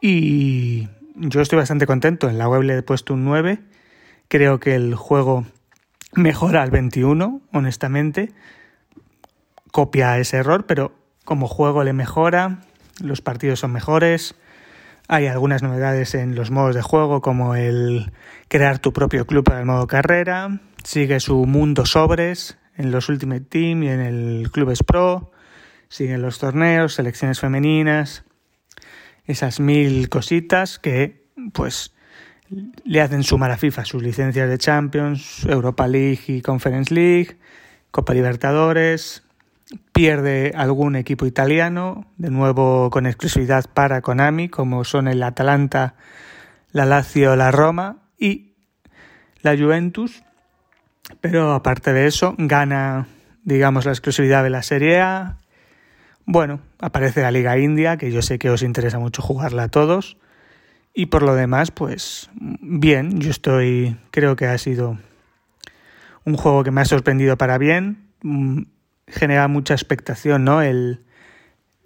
Y yo estoy bastante contento. En la web le he puesto un 9. Creo que el juego mejora al 21, honestamente. Copia ese error, pero como juego le mejora. Los partidos son mejores. Hay algunas novedades en los modos de juego, como el crear tu propio club para el modo carrera Sigue su mundo sobres en los Ultimate Team y en el Clubes Pro. Siguen los torneos, selecciones femeninas, esas mil cositas que pues le hacen sumar a FIFA sus licencias de Champions, Europa League y Conference League, Copa Libertadores, pierde algún equipo italiano, de nuevo con exclusividad para Konami, como son el Atalanta, la Lazio, la Roma y la Juventus, pero aparte de eso, gana, digamos, la exclusividad de la Serie A. Bueno, aparece la Liga India, que yo sé que os interesa mucho jugarla a todos. Y por lo demás, pues bien, yo estoy, creo que ha sido un juego que me ha sorprendido para bien. Genera mucha expectación, ¿no? El,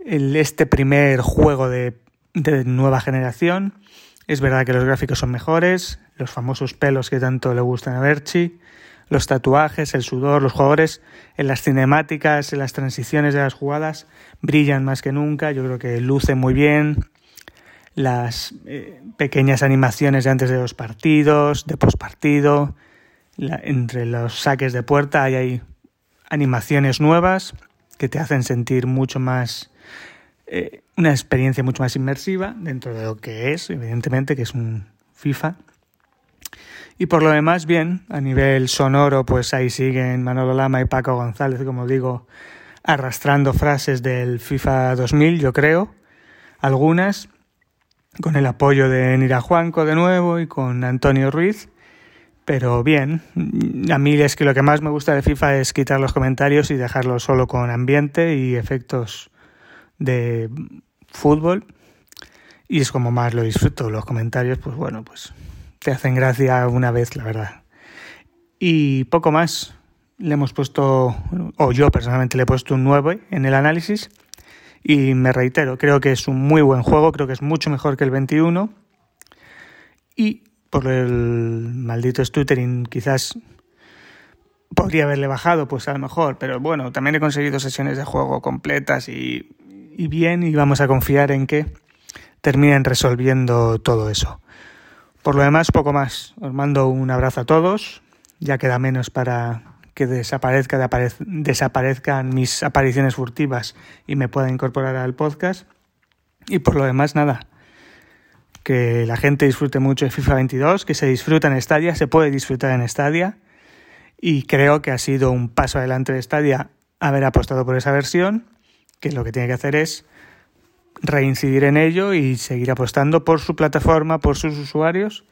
este primer juego de, nueva generación. Es verdad que los gráficos son mejores, los famosos pelos que tanto le gustan a Berchi los tatuajes, el sudor, los jugadores en las cinemáticas, en las transiciones de las jugadas brillan más que nunca, yo creo que luce muy bien. las eh, pequeñas animaciones de antes de los partidos, de postpartido, entre los saques de puerta hay, hay animaciones nuevas que te hacen sentir mucho más eh, una experiencia mucho más inmersiva dentro de lo que es, evidentemente, que es un FIFA. Y por lo demás, bien, a nivel sonoro, pues ahí siguen Manolo Lama y Paco González, como digo, arrastrando frases del FIFA 2000, yo creo, algunas, con el apoyo de Nira Juanco de nuevo y con Antonio Ruiz. Pero bien, a mí es que lo que más me gusta de FIFA es quitar los comentarios y dejarlo solo con ambiente y efectos de fútbol. Y es como más lo disfruto. Los comentarios, pues bueno, pues te hacen gracia una vez, la verdad. Y poco más. Le hemos puesto, o yo personalmente le he puesto un 9 en el análisis. Y me reitero, creo que es un muy buen juego, creo que es mucho mejor que el 21. Y por el maldito stuttering quizás podría haberle bajado, pues a lo mejor, pero bueno, también he conseguido sesiones de juego completas y, y bien y vamos a confiar en que terminen resolviendo todo eso. Por lo demás, poco más. Os mando un abrazo a todos. Ya queda menos para que desaparezca, desaparezcan mis apariciones furtivas y me pueda incorporar al podcast. Y por lo demás, nada que la gente disfrute mucho de FIFA 22, que se disfruta en Stadia, se puede disfrutar en Stadia y creo que ha sido un paso adelante de Stadia haber apostado por esa versión, que lo que tiene que hacer es reincidir en ello y seguir apostando por su plataforma, por sus usuarios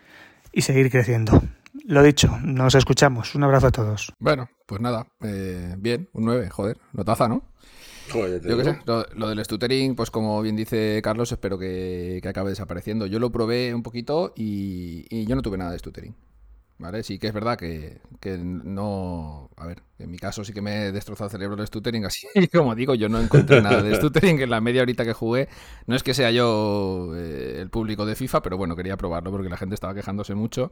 y seguir creciendo. Lo dicho, nos escuchamos. Un abrazo a todos. Bueno, pues nada, eh, bien, un 9, joder, notaza, ¿no? Yo qué sé, lo, del stuttering, pues como bien dice Carlos, espero que, acabe desapareciendo. Yo lo probé un poquito y, yo no tuve nada de stuttering. ¿Vale? Sí que es verdad que, no... A ver, en mi caso sí que me he destrozado el cerebro el stuttering, así como digo, yo no encontré nada de stuttering en la media horita que jugué. No es que sea yo eh, el público de FIFA, pero bueno, quería probarlo porque la gente estaba quejándose mucho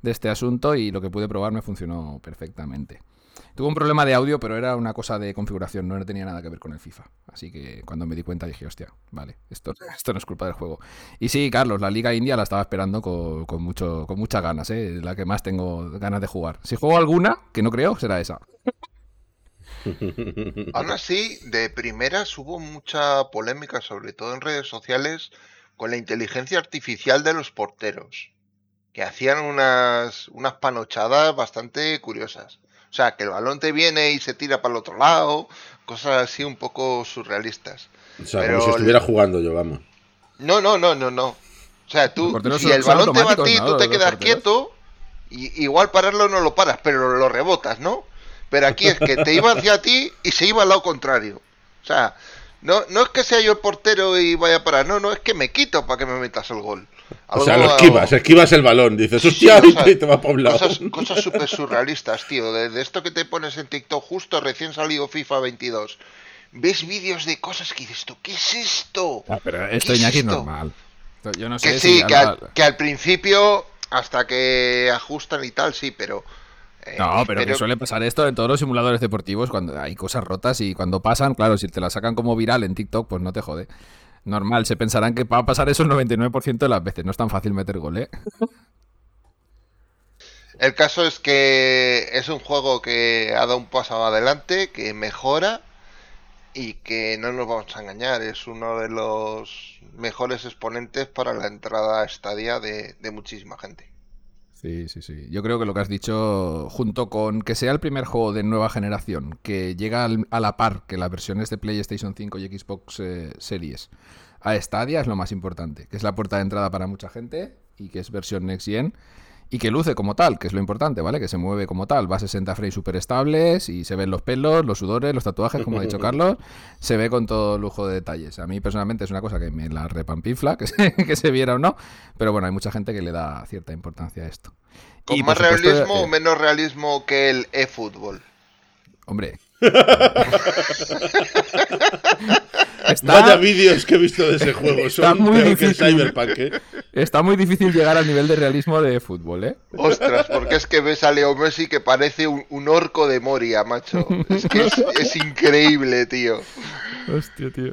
de este asunto y lo que pude probar me funcionó perfectamente. Tuvo un problema de audio, pero era una cosa de configuración, no tenía nada que ver con el FIFA. Así que cuando me di cuenta dije, hostia, vale, esto, esto no es culpa del juego. Y sí, Carlos, la Liga India la estaba esperando con, mucho, con muchas ganas, ¿eh? la que más tengo ganas de jugar. Si juego alguna, que no creo, será esa. Aún así, de primeras hubo mucha polémica, sobre todo en redes sociales, con la inteligencia artificial de los porteros, que hacían unas, unas panochadas bastante curiosas. O sea, que el balón te viene y se tira para el otro lado, cosas así un poco surrealistas. O sea, como si estuviera jugando yo, vamos. No, no, no, no, no. O sea, tú, si el balón te va a ti, tú te quedas quieto, y, igual pararlo no lo paras, pero lo rebotas, ¿no? Pero aquí es que te iba hacia ti y se iba al lado contrario. O sea, no, no es que sea yo el portero y vaya a parar, no, no, es que me quito para que me metas el gol. O sea, lo esquivas, esquivas el balón, dices, hostia, y te va para un lado. Cosas súper surrealistas, tío. De, esto que te pones en TikTok justo recién salido FIFA 22. Ves vídeos de cosas que dices tú, ¿qué es esto? Ah, pero esto Iñaki es normal. Yo no sé que sí, que, al, que al principio, hasta que ajustan y tal, sí, pero... Eh, no, pero, que suele pasar esto en todos los simuladores deportivos cuando hay cosas rotas y cuando pasan, claro, si te la sacan como viral en TikTok, pues no te jode normal. Se pensarán que va a pasar eso el 99% de las veces. No es tan fácil meter gol, ¿eh? El caso es que es un juego que ha dado un paso adelante, que mejora y que no nos vamos a engañar, es uno de los mejores exponentes para la entrada a estadia de muchísima gente. Sí, sí, sí. Yo creo que lo que has dicho, junto con que sea el primer juego de nueva generación que llega a la par que las versiones de PlayStation 5 y Xbox eh, Series a Stadia, es lo más importante, que es la puerta de entrada para mucha gente y que es versión Next Gen y que luce como tal, que es lo importante, ¿vale? Que se mueve como tal, va a 60 frames súper estables y se ven los pelos, los sudores, los tatuajes, como ha dicho Carlos, se ve con todo lujo de detalles. A mí personalmente es una cosa que me la repampifla, que se, que se viera o no, pero bueno, hay mucha gente que le da cierta importancia a esto. ¿Con más realismo o eh, menos realismo que el eFootball? Hombre, Vaya vídeos que he visto de ese juego. Son muy difícil. ¿eh? Está muy difícil llegar al nivel de realismo de fútbol, ¿eh? Ostras, porque es que ves a Leo Messi que parece un, orco de Moria, macho. Es que es, increíble, tío. Hostia, tío.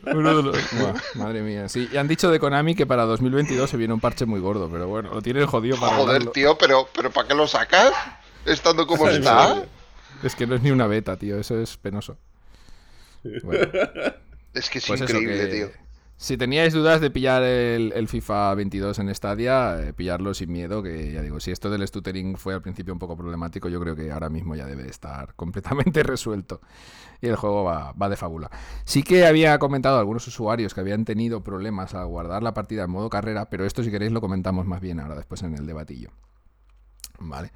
madre mía. Sí, y han dicho de Konami que para 2022 se viene un parche muy gordo, pero bueno, lo tienen jodido para. Joder, tío, pero, pero ¿para qué lo sacas? Estando como está. Es que no es ni una beta, tío. Eso es penoso. Es que es pues increíble, tío. Si teníais dudas de pillar el, FIFA 22 en Stadia, eh, pillarlo sin miedo, que ya digo, si esto del stuttering fue al principio un poco problemático, yo creo que ahora mismo ya debe estar completamente resuelto y el juego va, va de fábula. Sí que había comentado algunos usuarios que habían tenido problemas al guardar la partida en modo carrera, pero esto si queréis lo comentamos más bien ahora después en el debatillo. Vale.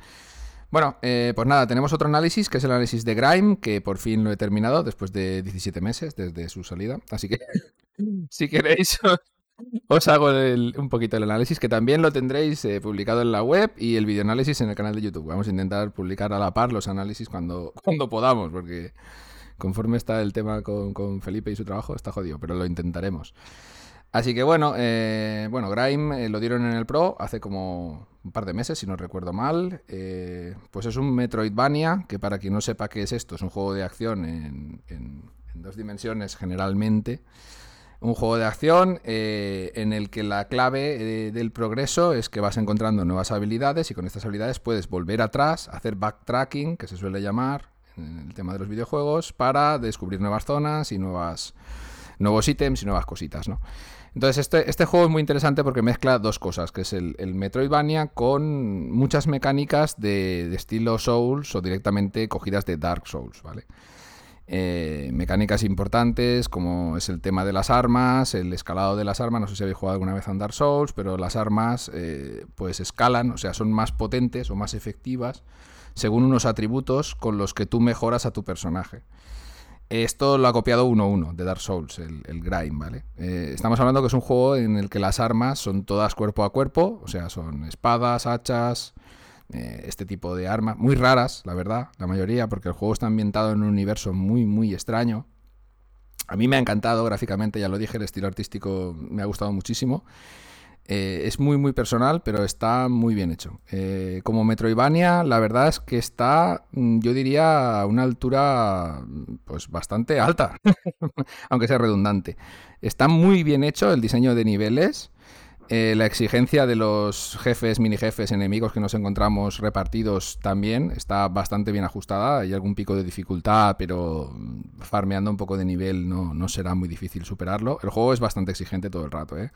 Bueno, eh, pues nada, tenemos otro análisis que es el análisis de Grime, que por fin lo he terminado después de 17 meses desde su salida. Así que si queréis, os hago un poquito el análisis, que también lo tendréis eh, publicado en la web y el videoanálisis en el canal de YouTube. Vamos a intentar publicar a la par los análisis cuando, cuando podamos, porque conforme está el tema con, con Felipe y su trabajo, está jodido, pero lo intentaremos. Así que bueno, eh, bueno, Grime eh, lo dieron en el Pro hace como un par de meses, si no recuerdo mal. Eh, pues es un Metroidvania, que para quien no sepa qué es esto, es un juego de acción en, dos dimensiones generalmente. Un juego de acción en el que la clave del progreso es que vas encontrando nuevas habilidades y con estas habilidades puedes volver atrás, hacer backtracking, que se suele llamar en el tema de los videojuegos, para descubrir nuevas zonas y nuevas, nuevos ítems y nuevas cositas, ¿no? Entonces, este, este juego es muy interesante porque mezcla dos cosas, que es el, Metroidvania con muchas mecánicas de, estilo Souls o directamente cogidas de Dark Souls, ¿vale? Eh, mecánicas importantes como es el tema de las armas, el escalado de las armas, no sé si habéis jugado alguna vez en Dark Souls, pero las armas eh, pues escalan, o sea, son más potentes o más efectivas según unos atributos con los que tú mejoras a tu personaje. Esto lo ha copiado 1-1 de Dark Souls, el, el ¿vale? Eh, estamos hablando que es un juego en el que las armas son todas cuerpo a cuerpo, o sea, son espadas, hachas, eh, este tipo de armas, muy raras, la verdad, la mayoría, porque el juego está ambientado en un universo muy, muy extraño. A mí me ha encantado gráficamente, ya lo dije, el estilo artístico me ha gustado muchísimo. Eh, es muy muy personal, pero está muy bien hecho. Eh, como Metroidvania, la verdad es que está, mm, yo diría, a una altura pues bastante alta, aunque sea redundante. Está muy bien hecho el diseño de niveles. Eh, la exigencia de los jefes, mini jefes, enemigos que nos encontramos repartidos también está bastante bien ajustada. Hay algún pico de dificultad, pero mm, farmeando un poco de nivel no, no será muy difícil superarlo. El juego es bastante exigente todo el rato, ¿eh?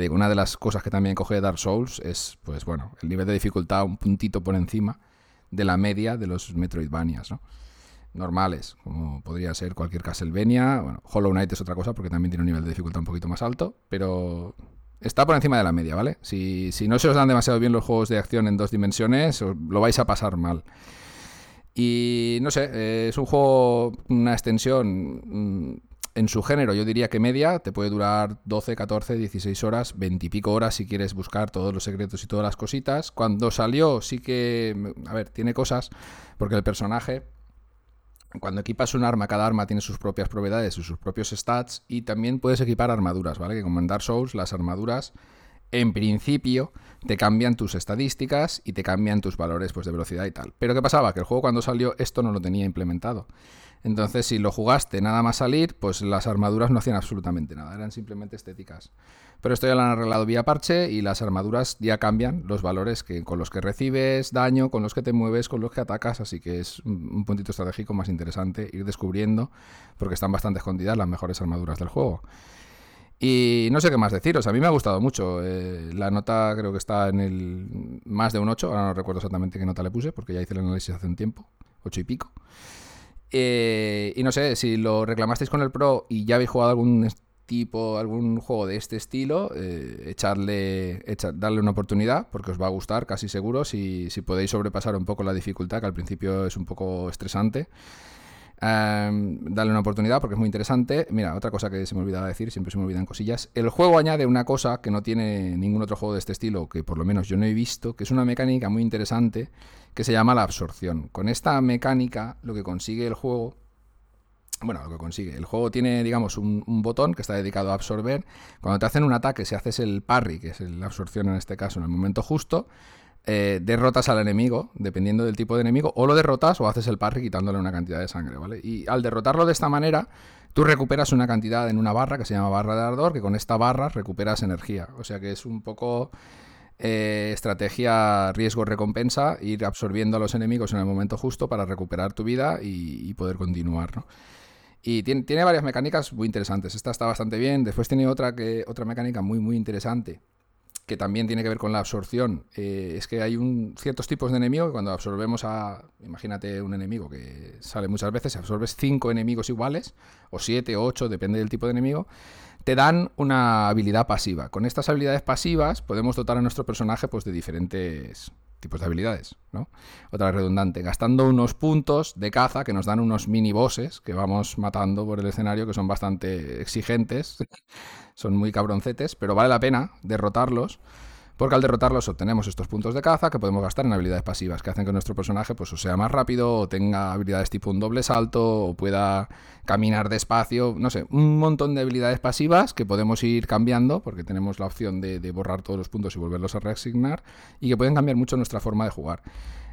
Digo, una de las cosas que también coge Dark Souls es, pues bueno, el nivel de dificultad un puntito por encima de la media de los Metroidvanias, ¿no? Normales, como podría ser cualquier Castlevania. Bueno, Hollow Knight es otra cosa porque también tiene un nivel de dificultad un poquito más alto, pero está por encima de la media, ¿vale? Si, si no se os dan demasiado bien los juegos de acción en dos dimensiones, lo vais a pasar mal. Y no sé, eh, es un juego, una extensión mm, en su género yo diría que media, te puede durar 12, 14, 16 horas, 20 y pico horas si quieres buscar todos los secretos y todas las cositas. Cuando salió sí que, a ver, tiene cosas, porque el personaje, cuando equipas un arma, cada arma tiene sus propias propiedades y sus propios stats, y también puedes equipar armaduras, ¿vale? Que como en Dark Souls, las armaduras, en principio, te cambian tus estadísticas y te cambian tus valores pues, de velocidad y tal. Pero ¿qué pasaba? Que el juego cuando salió esto no lo tenía implementado. Entonces, si lo jugaste nada más salir, pues las armaduras no hacían absolutamente nada, eran simplemente estéticas. Pero esto ya lo han arreglado vía parche y las armaduras ya cambian los valores que, con los que recibes daño, con los que te mueves, con los que atacas, así que es un puntito estratégico más interesante ir descubriendo, porque están bastante escondidas las mejores armaduras del juego. Y no sé qué más deciros, a mí me ha gustado mucho. Eh, la nota creo que está en el más de un 8, ahora no recuerdo exactamente qué nota le puse, porque ya hice el análisis hace un tiempo, 8 y pico. Eh, y no sé, si lo reclamasteis con el Pro y ya habéis jugado algún tipo, algún juego de este estilo, eh, echarle, darle una oportunidad, porque os va a gustar, casi seguro, si, si podéis sobrepasar un poco la dificultad, que al principio es un poco estresante. Em, darle una oportunidad porque es muy interesante. Mira, otra cosa que se me olvidaba decir, siempre se me olvidan cosillas. El juego añade una cosa que no tiene ningún otro juego de este estilo, que por lo menos yo no he visto, que es una mecánica muy interesante que se llama la absorción. Con esta mecánica lo que consigue el juego bueno, lo que consigue. El juego tiene, digamos, un, botón que está dedicado a absorber. Cuando te hacen un ataque, si haces el parry, que es la absorción en este caso, en el momento justo, eh, derrotas al enemigo, dependiendo del tipo de enemigo, o lo derrotas o haces el parry quitándole una cantidad de sangre, ¿vale? Y al derrotarlo de esta manera, tú recuperas una cantidad en una barra que se llama barra de ardor, que con esta barra recuperas energía. O sea que es un poco eh, estrategia riesgo-recompensa, ir absorbiendo a los enemigos en el momento justo para recuperar tu vida y, poder continuar, ¿no? Y tiene, tiene, varias mecánicas muy interesantes. Esta está bastante bien. Después tiene otra, que, otra mecánica muy, muy interesante que también tiene que ver con la absorción, eh, es que hay un, ciertos tipos de enemigos que cuando absorbemos a, imagínate un enemigo que sale muchas veces, absorbes cinco enemigos iguales, o siete, o ocho, depende del tipo de enemigo, te dan una habilidad pasiva. Con estas habilidades pasivas podemos dotar a nuestro personaje pues, de diferentes tipos de habilidades, ¿no? Otra vez redundante, gastando unos puntos de caza que nos dan unos mini bosses que vamos matando por el escenario que son bastante exigentes, son muy cabroncetes, pero vale la pena derrotarlos porque al derrotarlos obtenemos estos puntos de caza que podemos gastar en habilidades pasivas, que hacen que nuestro personaje pues, sea más rápido, o tenga habilidades tipo un doble salto, o pueda caminar despacio, no sé, un montón de habilidades pasivas que podemos ir cambiando, porque tenemos la opción de, borrar todos los puntos y volverlos a reasignar, y que pueden cambiar mucho nuestra forma de jugar.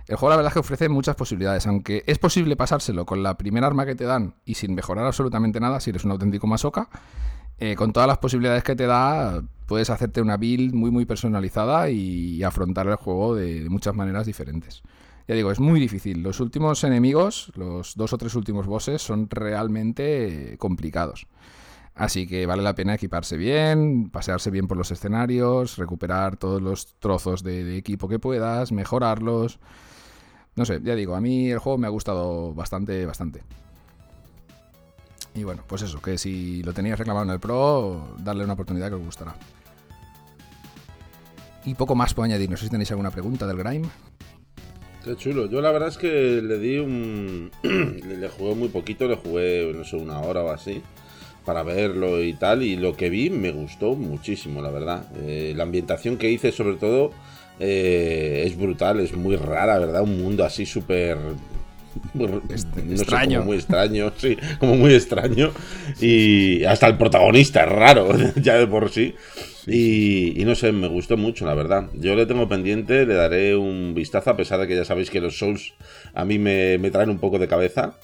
El juego la verdad es que ofrece muchas posibilidades, aunque es posible pasárselo con la primera arma que te dan y sin mejorar absolutamente nada si eres un auténtico masoca, eh, con todas las posibilidades que te da, puedes hacerte una build muy muy personalizada y afrontar el juego de muchas maneras diferentes. Ya digo, es muy difícil. Los últimos enemigos, los dos o tres últimos bosses, son realmente complicados. Así que vale la pena equiparse bien, pasearse bien por los escenarios, recuperar todos los trozos de, equipo que puedas, mejorarlos. No sé, ya digo, a mí el juego me ha gustado bastante, bastante. Y bueno, pues eso, que si lo tenías reclamado en el Pro, darle una oportunidad que os gustará. Y poco más puedo añadir. No sé si tenéis alguna pregunta del Grime. Qué chulo. Yo la verdad es que le di un. le jugué muy poquito, le jugué, no sé, una hora o así. Para verlo y tal. Y lo que vi me gustó muchísimo, la verdad. Eh, la ambientación que hice, sobre todo, eh, es brutal, es muy rara, ¿verdad? Un mundo así súper este, extraño. muy extraño, sí, como muy extraño. Y hasta el protagonista es raro, ya de por sí. y, no sé, me gustó mucho, la verdad. Yo le tengo pendiente, le daré un vistazo, a pesar de que ya sabéis que los Souls a mí me, traen un poco de cabeza.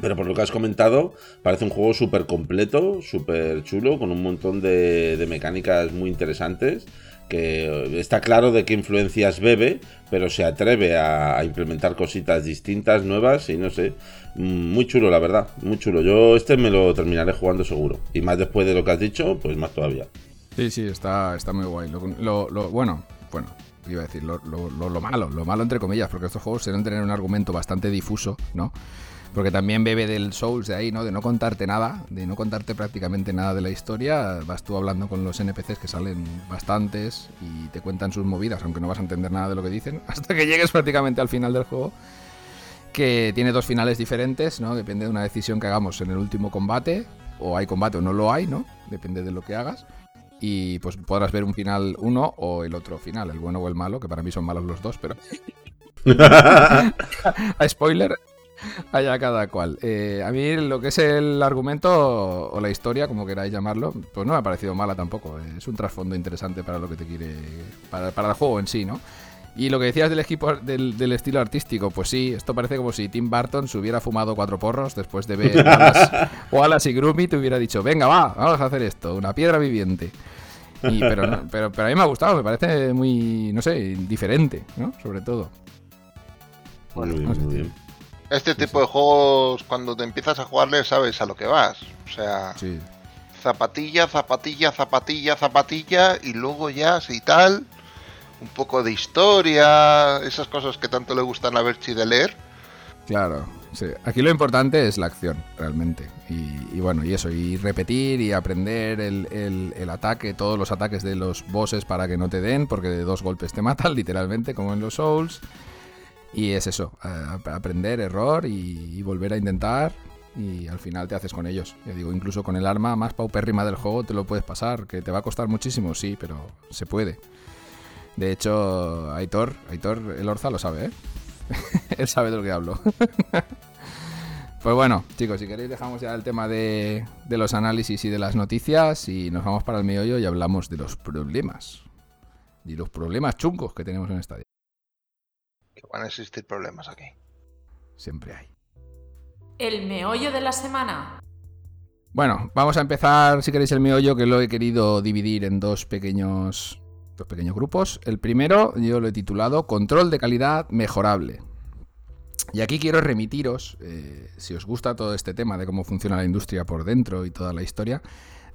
Pero por lo que has comentado, parece un juego súper completo, súper chulo, con un montón de, de mecánicas muy interesantes que está claro de qué influencias bebe, pero se atreve a, implementar cositas distintas, nuevas y no sé, mm, muy chulo la verdad, muy chulo. Yo este me lo terminaré jugando seguro y más después de lo que has dicho, pues más todavía. Sí, sí, está, está muy guay. Lo, bueno, bueno, iba a decir lo, lo, malo, lo malo entre comillas, porque estos juegos suelen tener un argumento bastante difuso, ¿no? Porque también bebe del Souls de ahí, ¿no? De no contarte nada, de no contarte prácticamente nada de la historia. Vas tú hablando con los NPCs que salen bastantes y te cuentan sus movidas, aunque no vas a entender nada de lo que dicen, hasta que llegues prácticamente al final del juego. Que tiene dos finales diferentes, ¿no? Depende de una decisión que hagamos en el último combate, o hay combate o no lo hay, ¿no? Depende de lo que hagas. Y pues podrás ver un final uno o el otro final, el bueno o el malo, que para mí son malos los dos, pero. a spoiler, Allá cada cual. Eh, a mí lo que es el argumento o la historia, como queráis llamarlo, pues no me ha parecido mala tampoco. Es un trasfondo interesante para lo que te quiere. Para, el juego en sí, ¿no? Y lo que decías del equipo del, estilo artístico, pues sí, esto parece como si Tim Burton se hubiera fumado cuatro porros después de ver o Alas y Grumi te hubiera dicho, venga, va, vamos a hacer esto, una piedra viviente. pero, pero, pero a mí me ha gustado, me parece muy, no sé, diferente, ¿no? Sobre todo. Bueno, muy bien. Este tipo de juegos, cuando te empiezas a jugarle, sabes a lo que vas. O sea, zapatilla, zapatilla, zapatilla, zapatilla, y luego ya, si tal, un poco de historia, esas cosas que tanto le gustan a Berchi de leer. Claro, sí. Aquí lo importante es la acción, realmente. Y, bueno, y eso, y repetir y aprender el, el, ataque, todos los ataques de los bosses para que no te den, porque de dos golpes te matan, literalmente, como en los Souls. Y es eso, aprender, error y, volver a intentar y al final te haces con ellos. Yo digo, incluso con el arma más paupérrima del juego te lo puedes pasar, que te va a costar muchísimo, sí, pero se puede. De hecho, Aitor, Aitor el Orza lo sabe, ¿eh? Él sabe de lo que hablo. pues bueno, chicos, si queréis dejamos ya el tema de, de los análisis y de las noticias y nos vamos para el meollo y hablamos de los problemas. Y los problemas chungos que tenemos en esta van a existir problemas aquí. Siempre hay. El meollo de la semana. Bueno, vamos a empezar, si queréis, el meollo, que lo he querido dividir en dos pequeños, dos pequeños grupos. El primero, yo lo he titulado Control de calidad mejorable. Y aquí quiero remitiros, eh, si os gusta todo este tema de cómo funciona la industria por dentro y toda la historia,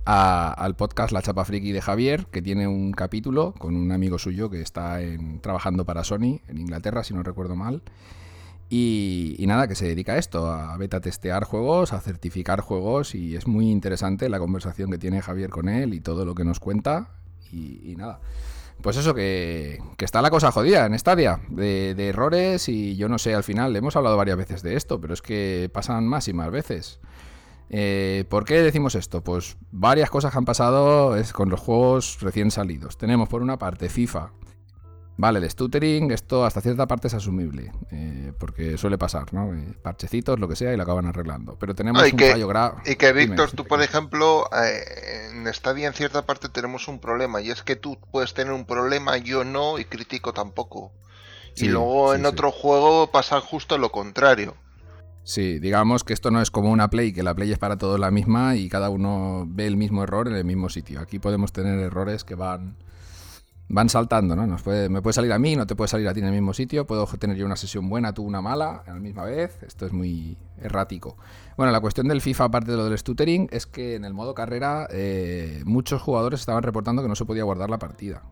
al podcast La Chapa Friki de Javier, que tiene un capítulo con un amigo suyo que está trabajando para Sony en Inglaterra, si no recuerdo mal. Y, nada, que se dedica a esto, a beta testear juegos, a certificar juegos y es muy interesante la conversación que tiene Javier con él y todo lo que nos cuenta y, nada. Pues eso, que, está la cosa jodida en Stadia, de, de, errores y yo no sé, al final hemos hablado varias veces de esto, pero es que pasan más y más veces. Eh, ¿Por qué decimos esto? Pues varias cosas han pasado es, con los juegos recién salidos. Tenemos por una parte FIFA, Vale, el stuttering, esto hasta cierta parte es asumible, eh, porque suele pasar, ¿no? Eh, parchecitos, lo que sea, y lo acaban arreglando. Pero tenemos un fallo grave. Y que, Víctor, tú, por ejemplo, eh, en Stadia en cierta parte tenemos un problema, y es que tú puedes tener un problema, yo no, y critico tampoco. y luego en otro juego pasa justo lo contrario. Sí, digamos que esto no es como una Play, que la Play es para todos la misma y cada uno ve el mismo error en el mismo sitio. Aquí podemos tener errores que van van saltando, ¿no? Me puede salir a mí, no te puede salir a ti en el mismo sitio, puedo tener yo una sesión buena, tú una mala, a la misma vez, esto es muy errático. Bueno, la cuestión del FIFA, aparte de lo del stuttering, es que en el modo carrera eh, muchos jugadores estaban reportando que no se podía guardar la partida.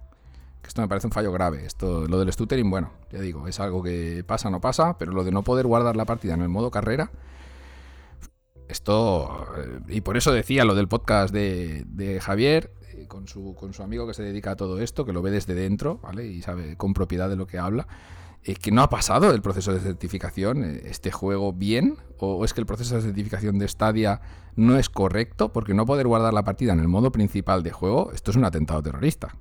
Esto me parece un fallo grave. Esto, lo del stuttering, bueno, ya digo, es algo que pasa no pasa, pero lo de no poder guardar la partida en el modo carrera, esto, eh, y por eso decía lo del podcast de, de Javier, con su, con su amigo que se dedica a todo esto, que lo ve desde dentro, ¿vale? Y sabe con propiedad de lo que habla. es que no ha pasado el proceso de certificación eh, este juego bien? ¿O es que el proceso de certificación de Stadia no es correcto? Porque no poder guardar la partida en el modo principal de juego, esto es un atentado terrorista.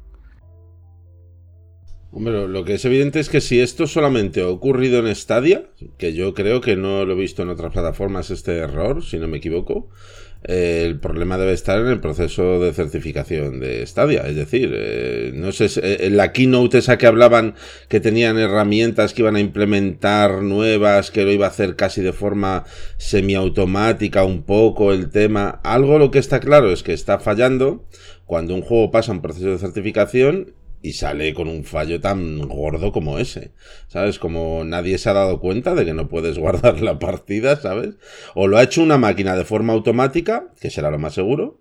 Hombre, lo que es evidente es que si esto solamente ha ocurrido en Stadia, que yo creo que no lo he visto en otras plataformas este error, si no me equivoco, eh, el problema debe estar en el proceso de certificación de Stadia. Es decir, eh, no sé, eh, en la keynote esa que hablaban que tenían herramientas que iban a implementar nuevas, que lo iba a hacer casi de forma semiautomática un poco el tema. Algo lo que está claro es que está fallando cuando un juego pasa un proceso de certificación y sale con un fallo tan gordo como ese. ¿Sabes? Como nadie se ha dado cuenta de que no puedes guardar la partida, ¿sabes? O lo ha hecho una máquina de forma automática, que será lo más seguro,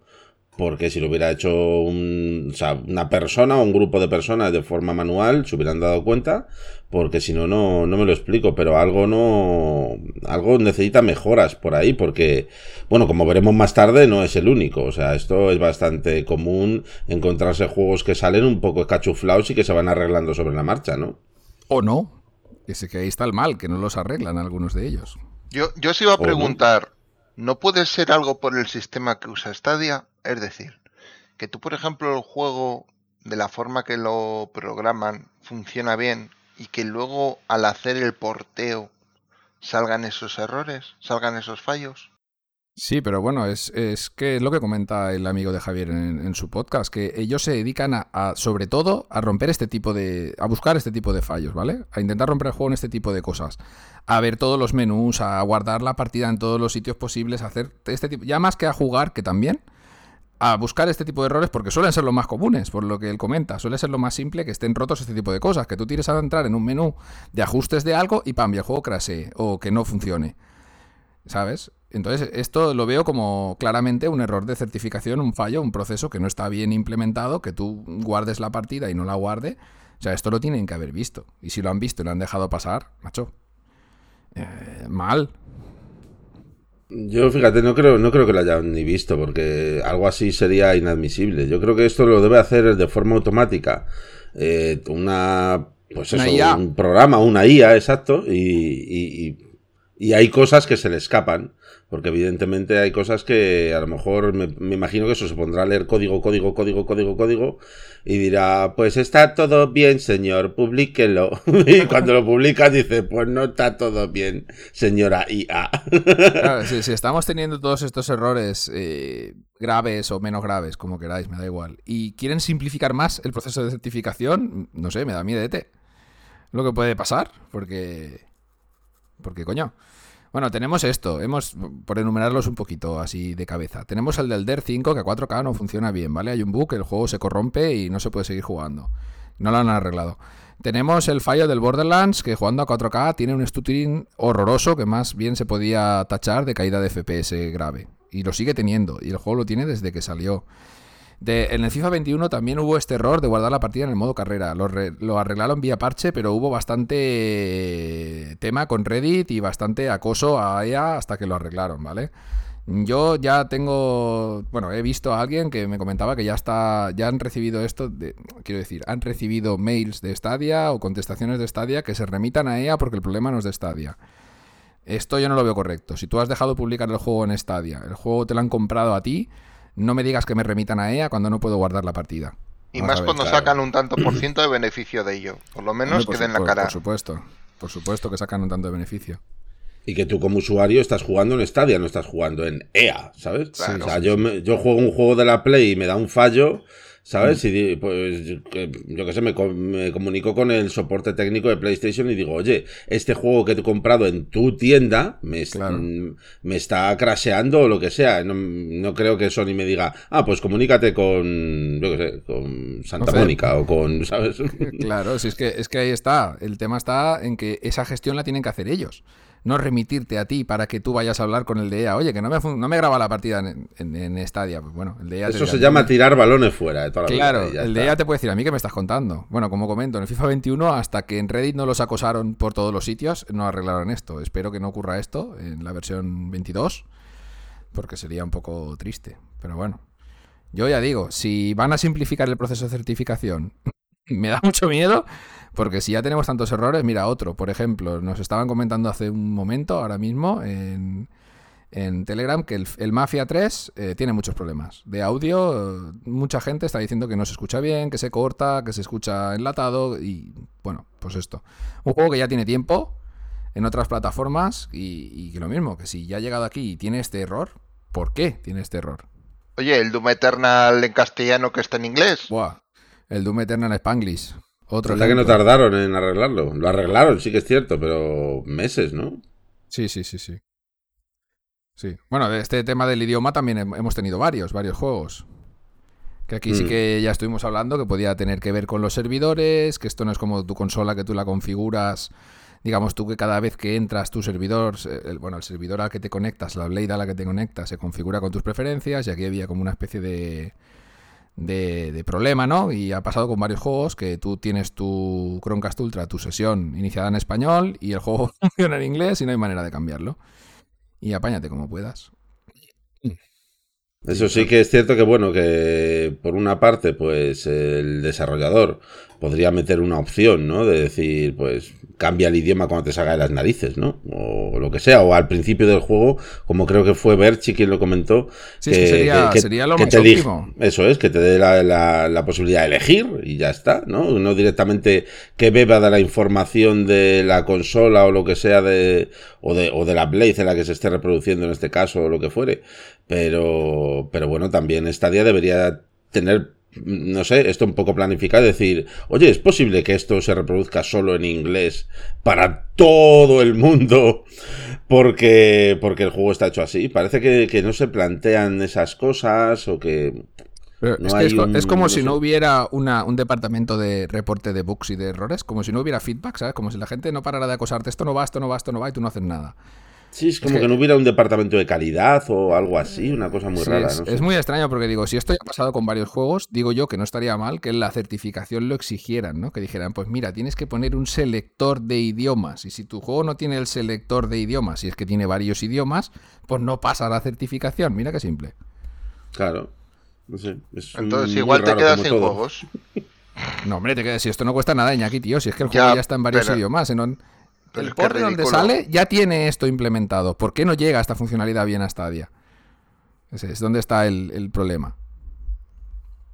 porque si lo hubiera hecho una persona o un grupo de personas de forma manual, se hubieran dado cuenta, porque si no, no, no me lo explico, pero algo no, algo necesita mejoras por ahí, porque, bueno, como veremos más tarde, no es el único, o sea, esto es bastante común encontrarse juegos que salen un poco cachuflados y que se van arreglando sobre la marcha, ¿no? O no, ese que ahí está el mal, que no los arreglan algunos de ellos. Yo, yo os iba a preguntar, ¿no puede ser algo por el sistema que usa Stadia? Es decir, que tú, por ejemplo, el juego, de la forma que lo programan, funciona bien y que luego al hacer el porteo salgan esos errores, salgan esos fallos. Sí, pero bueno, es, es que es lo que comenta el amigo de Javier en, su podcast, que ellos se dedican a, sobre todo, a romper este tipo de, a buscar este tipo de fallos, ¿vale? A intentar romper el juego en este tipo de cosas, a ver todos los menús, a guardar la partida en todos los sitios posibles, a hacer este tipo, ya más que a jugar, que también, a buscar este tipo de errores porque suelen ser los más comunes, por lo que él comenta. Suele ser lo más simple que estén rotos este tipo de cosas. Que tú tires a entrar en un menú de ajustes de algo y pam, el juego crashe o que no funcione. ¿Sabes? Entonces, esto lo veo como claramente un error de certificación, un fallo, un proceso que no está bien implementado, que tú guardes la partida y no la guarde. O sea, esto lo tienen que haber visto. Y si lo han visto y lo han dejado pasar, macho, eh, mal. Yo, fíjate, no creo, no creo que lo hayan ni visto, porque algo así sería inadmisible. Yo creo que esto lo debe hacer de forma automática. Eh, una, pues eso, un programa, una IA, exacto, y, y hay cosas que se le escapan. Porque evidentemente hay cosas que a lo mejor me, imagino que eso se pondrá a leer código, código, código, código, código y dirá, pues está todo bien, señor, publíquelo. y cuando lo publica dice, pues no está todo bien, señora IA. claro, si, estamos teniendo todos estos errores eh, graves o menos graves, como queráis, me da igual, y quieren simplificar más el proceso de certificación, no sé, me da miedo de Lo que puede pasar, porque... Porque, coño... Bueno, tenemos esto, hemos, por enumerarlos un poquito así de cabeza. Tenemos el del DER 5 que a 4K no funciona bien, ¿vale? Hay un bug, el juego se corrompe y no se puede seguir jugando. No lo han arreglado. Tenemos el fallo del Borderlands, que jugando a 4K tiene un stuttering horroroso que más bien se podía tachar de caída de FPS grave. Y lo sigue teniendo, y el juego lo tiene desde que salió. En el FIFA 21 también hubo este error de guardar la partida en el modo carrera. Lo, arreglaron vía parche, pero hubo bastante tema con Reddit y bastante acoso a EA hasta que lo arreglaron, ¿vale? Yo ya tengo, bueno, he visto a alguien que me comentaba que ya está, ya han recibido esto, de, quiero decir, han recibido mails de Stadia o contestaciones de Stadia que se remitan a ella porque el problema no es de Stadia. Esto yo no lo veo correcto. Si tú has dejado publicar el juego en Stadia, el juego te lo han comprado a ti, no me digas que me remitan a ella cuando no puedo guardar la partida. Y más cuando sacan un tanto por ciento de beneficio de ello. Por lo menos que den la cara. Por supuesto, por supuesto que sacan un tanto de beneficio. Y que tú como usuario estás jugando en Stadia, no estás jugando en EA, ¿sabes? o sea, yo, yo juego un juego de la Play y me da un fallo, ¿sabes? Y pues yo qué sé, me, comunico con el soporte técnico de PlayStation y digo, oye, este juego que he comprado en tu tienda me, mm, me está crasheando o lo que sea. No, creo que Sony me diga, ah, pues comunícate con, yo qué sé, con Santa Mónica o con, ¿sabes? Claro, si es que, es que ahí está. El tema está en que esa gestión la tienen que hacer ellos no remitirte a ti para que tú vayas a hablar con el de EA. Oye, que no me, no me graba la partida en, en, Stadia. Pues bueno, el de EA Eso se llama tirar balones fuera de toda la Claro, el de EA te puede decir a mí que me estás contando. Bueno, como comento, en el FIFA 21, hasta que en Reddit no los acosaron por todos los sitios, no arreglaron esto. Espero que no ocurra esto en la versión 22, porque sería un poco triste. Pero bueno, yo ya digo, si van a simplificar el proceso de certificación, me da mucho miedo porque si ya tenemos tantos errores, mira otro, por ejemplo, nos estaban comentando hace un momento, ahora mismo, en, Telegram, que el, Mafia 3 eh, tiene muchos problemas. De audio, mucha gente está diciendo que no se escucha bien, que se corta, que se escucha enlatado y bueno, pues esto. Un juego que ya tiene tiempo en otras plataformas y, y que lo mismo, que si ya ha llegado aquí y tiene este error, ¿por qué tiene este error? Oye, el Doom Eternal en castellano que está en inglés. Buah, el Doom Eternal Spanglish. Otro que no tardaron en arreglarlo. Lo arreglaron, sí que es cierto, pero meses, ¿no? Sí, sí, sí, sí. Sí. Bueno, de este tema del idioma también hemos tenido varios, varios juegos. Que aquí sí mm. que ya estuvimos hablando que podía tener que ver con los servidores, que esto no es como tu consola que tú la configuras. Digamos tú que cada vez que entras tu servidor, bueno, el servidor al que te conectas, la Blade a la que te conectas, se configura con tus preferencias y aquí había como una especie de, de, problema, ¿no? Y ha pasado con varios juegos que tú tienes tu Chromecast Ultra, tu sesión iniciada en español y el juego funciona en inglés y no hay manera de cambiarlo. Y apáñate como puedas. Eso sí que es cierto que, bueno, que por una parte, pues el desarrollador podría meter una opción, ¿no? De decir, pues cambia el idioma cuando te salga de las narices, ¿no? O lo que sea, o al principio del juego, como creo que fue Berchi quien lo comentó. Sí, que, sería, sería, lo más Eso es, que te dé la, posibilidad de elegir y ya está, ¿no? No directamente que beba de la información de la consola o lo que sea de o de, o de la Blade en la que se esté reproduciendo en este caso o lo que fuere. Pero, pero bueno, también Stadia debería tener no sé, esto un poco planificado, decir, oye, ¿es posible que esto se reproduzca solo en inglés para todo el mundo? Porque, porque el juego está hecho así. Parece que, no se plantean esas cosas o que... es, como si no hubiera un departamento de reporte de bugs y de errores, como si no hubiera feedback, ¿sabes? Como si la gente no parara de acosarte, esto no va, esto no va, esto no va, y tú no haces nada. Sí, es como que, no hubiera un departamento de calidad o algo así, una cosa muy rara. Es, muy extraño porque digo, si esto ya ha pasado con varios juegos, digo yo que no estaría mal que la certificación lo exigieran, ¿no? Que dijeran, pues mira, tienes que poner un selector de idiomas y si tu juego no tiene el selector de idiomas, si es que tiene varios idiomas, pues no pasa la certificación. Mira qué simple. Claro. No sé, Entonces igual te quedas sin juegos. No, hombre, te quedas, si esto no cuesta nada, aquí, tío, si es que el juego ya, está en varios idiomas, en el port de donde sale ya tiene esto implementado. ¿Por qué no llega esta funcionalidad bien a Stadia? Ese es donde está el, problema.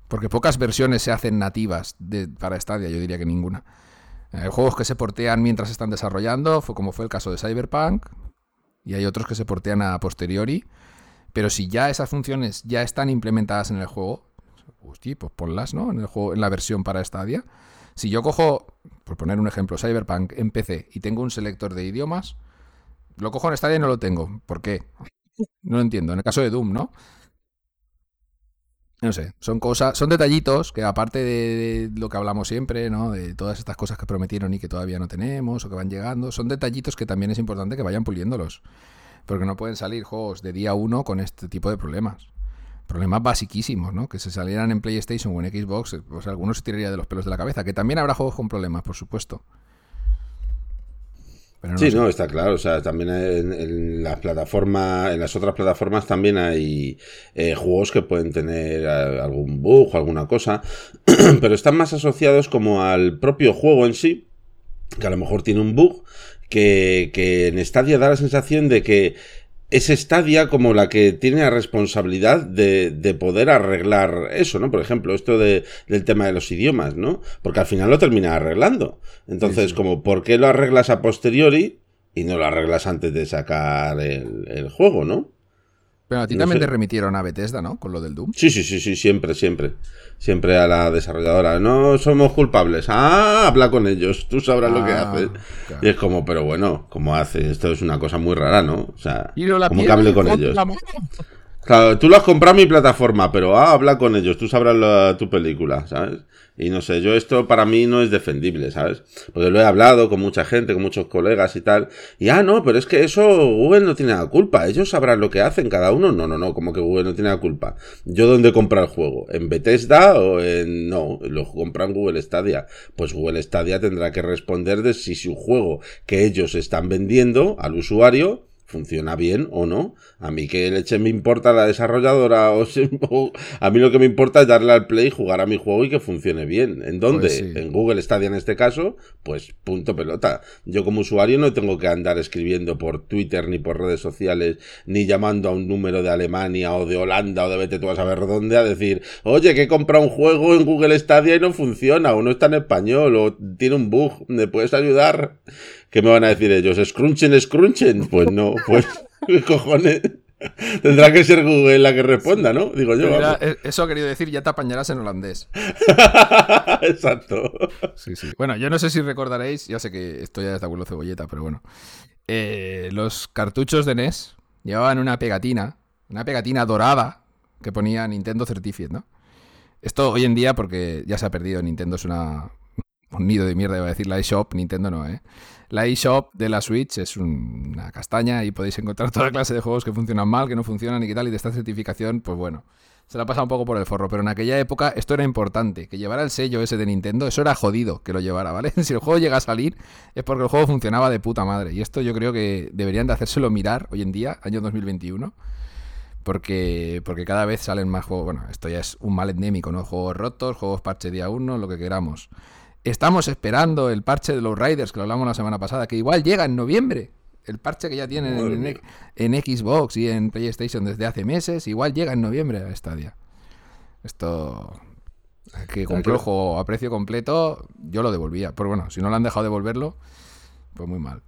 Porque pocas versiones se hacen nativas para Stadia, yo diría que ninguna. Hay juegos que se portean mientras están desarrollando, fue como fue el caso de Cyberpunk, y hay otros que se portean a posteriori. Pero si ya esas funciones ya están implementadas en el juego, pues ponlas, ¿no? En el juego, en la versión para Stadia. Si yo cojo, por poner un ejemplo, Cyberpunk en PC y tengo un selector de idiomas, Lo cojo en Stadia y no lo tengo. ¿Por qué? No lo entiendo. En el caso de Doom, ¿no? No sé, son cosas, son detallitos que aparte de, lo que hablamos siempre, ¿no? De todas estas cosas que prometieron y que todavía no tenemos o que van llegando, son detallitos que también es importante que vayan puliéndolos. Porque no pueden salir juegos de día uno con este tipo de problemas. Problemas basiquísimos, ¿no? Que se salieran en PlayStation o en Xbox, pues algunos se tiraría de los pelos de la cabeza. Que también habrá juegos con problemas, por supuesto sí, no, está claro. O sea, también en, las plataformas, en las otras plataformas también hay eh, juegos que pueden tener eh, algún bug o alguna cosa, pero están más asociados como al propio juego en sí, que a lo mejor tiene un bug, que, que en Stadia da la sensación de que es Stadia como la que tiene la responsabilidad de, de, poder arreglar eso, ¿no? Por ejemplo, esto de, del tema de los idiomas, ¿no? Porque al final lo termina arreglando. Entonces, como, ¿por qué lo arreglas a posteriori y no lo arreglas antes de sacar el, el juego, ¿no? Pero a ti también te remitieron a Bethesda, ¿no? Con lo del Doom. Sí, sí, sí, sí, siempre, siempre. Siempre a la desarrolladora. No somos culpables. Ah, habla con ellos. Tú sabrás lo que ah, haces. Y es como, pero bueno, ¿cómo hace? Esto es una cosa muy rara, ¿no? O sea, como que hable con ellos. Claro, tú lo has comprado mi plataforma, pero ah, habla con ellos. Tú sabrás tu película, ¿sabes? Y no sé, yo esto para mí no es defendible, ¿sabes? Porque lo he hablado con mucha gente, con muchos colegas y tal. Y ah, no, pero es que eso Google no tiene la culpa. Ellos sabrán lo que hacen cada uno. No, no, no, como que Google no tiene la culpa. ¿Yo dónde compro el juego? ¿En Bethesda o en... No, lo compran Google Stadia. Pues Google Stadia tendrá que responder de si su juego que ellos están vendiendo al usuario funciona bien o no. A mí que leche me importa la desarrolladora o, a mí lo que me importa es darle al play, jugar a mi juego y que funcione bien. ¿En dónde? Pues en Google Stadia en este caso, pues punto pelota. Yo como usuario no tengo que andar escribiendo por Twitter ni por redes sociales ni llamando a un número de Alemania o de Holanda o de vete tú a saber dónde a decir, oye, que he comprado un juego en Google Stadia y no funciona o no está en español o tiene un bug, ¿me puedes ayudar? ¿Qué me van a decir ellos? ¿Scrunchen, scrunchen? Pues no, pues, ¿qué cojones? Tendrá que ser Google la que responda, ¿no? Digo yo. Eh, eso ha querido decir, ya te apañarás en holandés. Exacto. Sí, sí. Bueno, yo no sé si recordaréis, ya sé que esto ya es de abuelo cebolleta, pero bueno. Eh, los cartuchos de NES llevaban una pegatina, una pegatina dorada que ponía Nintendo Certificate, ¿no? Esto hoy en día, porque ya se ha perdido, Nintendo es una, un nido de mierda, iba a decir la eShop, Nintendo no, ¿eh? La eShop de la Switch es una castaña y podéis encontrar toda clase de juegos que funcionan mal, que no funcionan y qué tal, y de esta certificación, pues bueno, se la pasa un poco por el forro, pero en aquella época esto era importante, que llevara el sello ese de Nintendo, eso era jodido que lo llevara, ¿vale? si el juego llega a salir es porque el juego funcionaba de puta madre, y esto yo creo que deberían de hacérselo mirar hoy en día, año 2021 porque, porque cada vez salen más juegos. Bueno, esto ya es un mal endémico, ¿no? Juegos rotos, juegos parche día 1, lo que queramos. Estamos esperando el parche de los Riders, que lo hablamos la semana pasada, que igual llega en noviembre. El parche que ya tienen en, Xbox y en PlayStation desde hace meses, igual llega en noviembre a Stadia. Esto que compró el juego a precio completo, yo lo devolvía. Pero bueno, si no lo han dejado devolverlo, pues muy mal.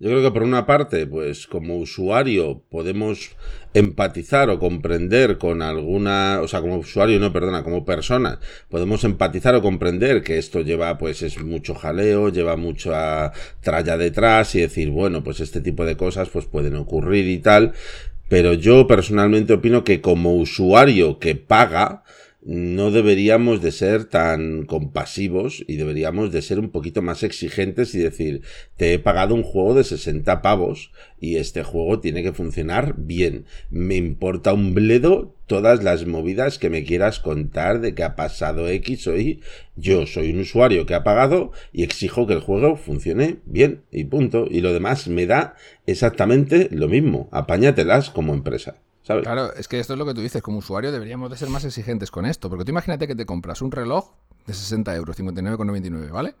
Yo creo que por una parte, pues como usuario podemos empatizar o comprender con alguna, o sea, como usuario, no, perdona, como persona, podemos empatizar o comprender que esto lleva, pues es mucho jaleo, lleva mucha tralla detrás y decir, bueno, pues este tipo de cosas pues pueden ocurrir y tal, pero yo personalmente opino que como usuario que paga, no deberíamos de ser tan compasivos y deberíamos de ser un poquito más exigentes y decir, te he pagado un juego de 60 pavos y este juego tiene que funcionar bien. Me importa un bledo todas las movidas que me quieras contar de que ha pasado X o Y. Yo soy un usuario que ha pagado y exijo que el juego funcione bien y punto. Y lo demás me da exactamente lo mismo. Apáñatelas como empresa. Claro, es que esto es lo que tú dices, como usuario deberíamos de ser más exigentes con esto, porque tú imagínate que te compras un reloj de 60 euros, 59,99, ¿vale?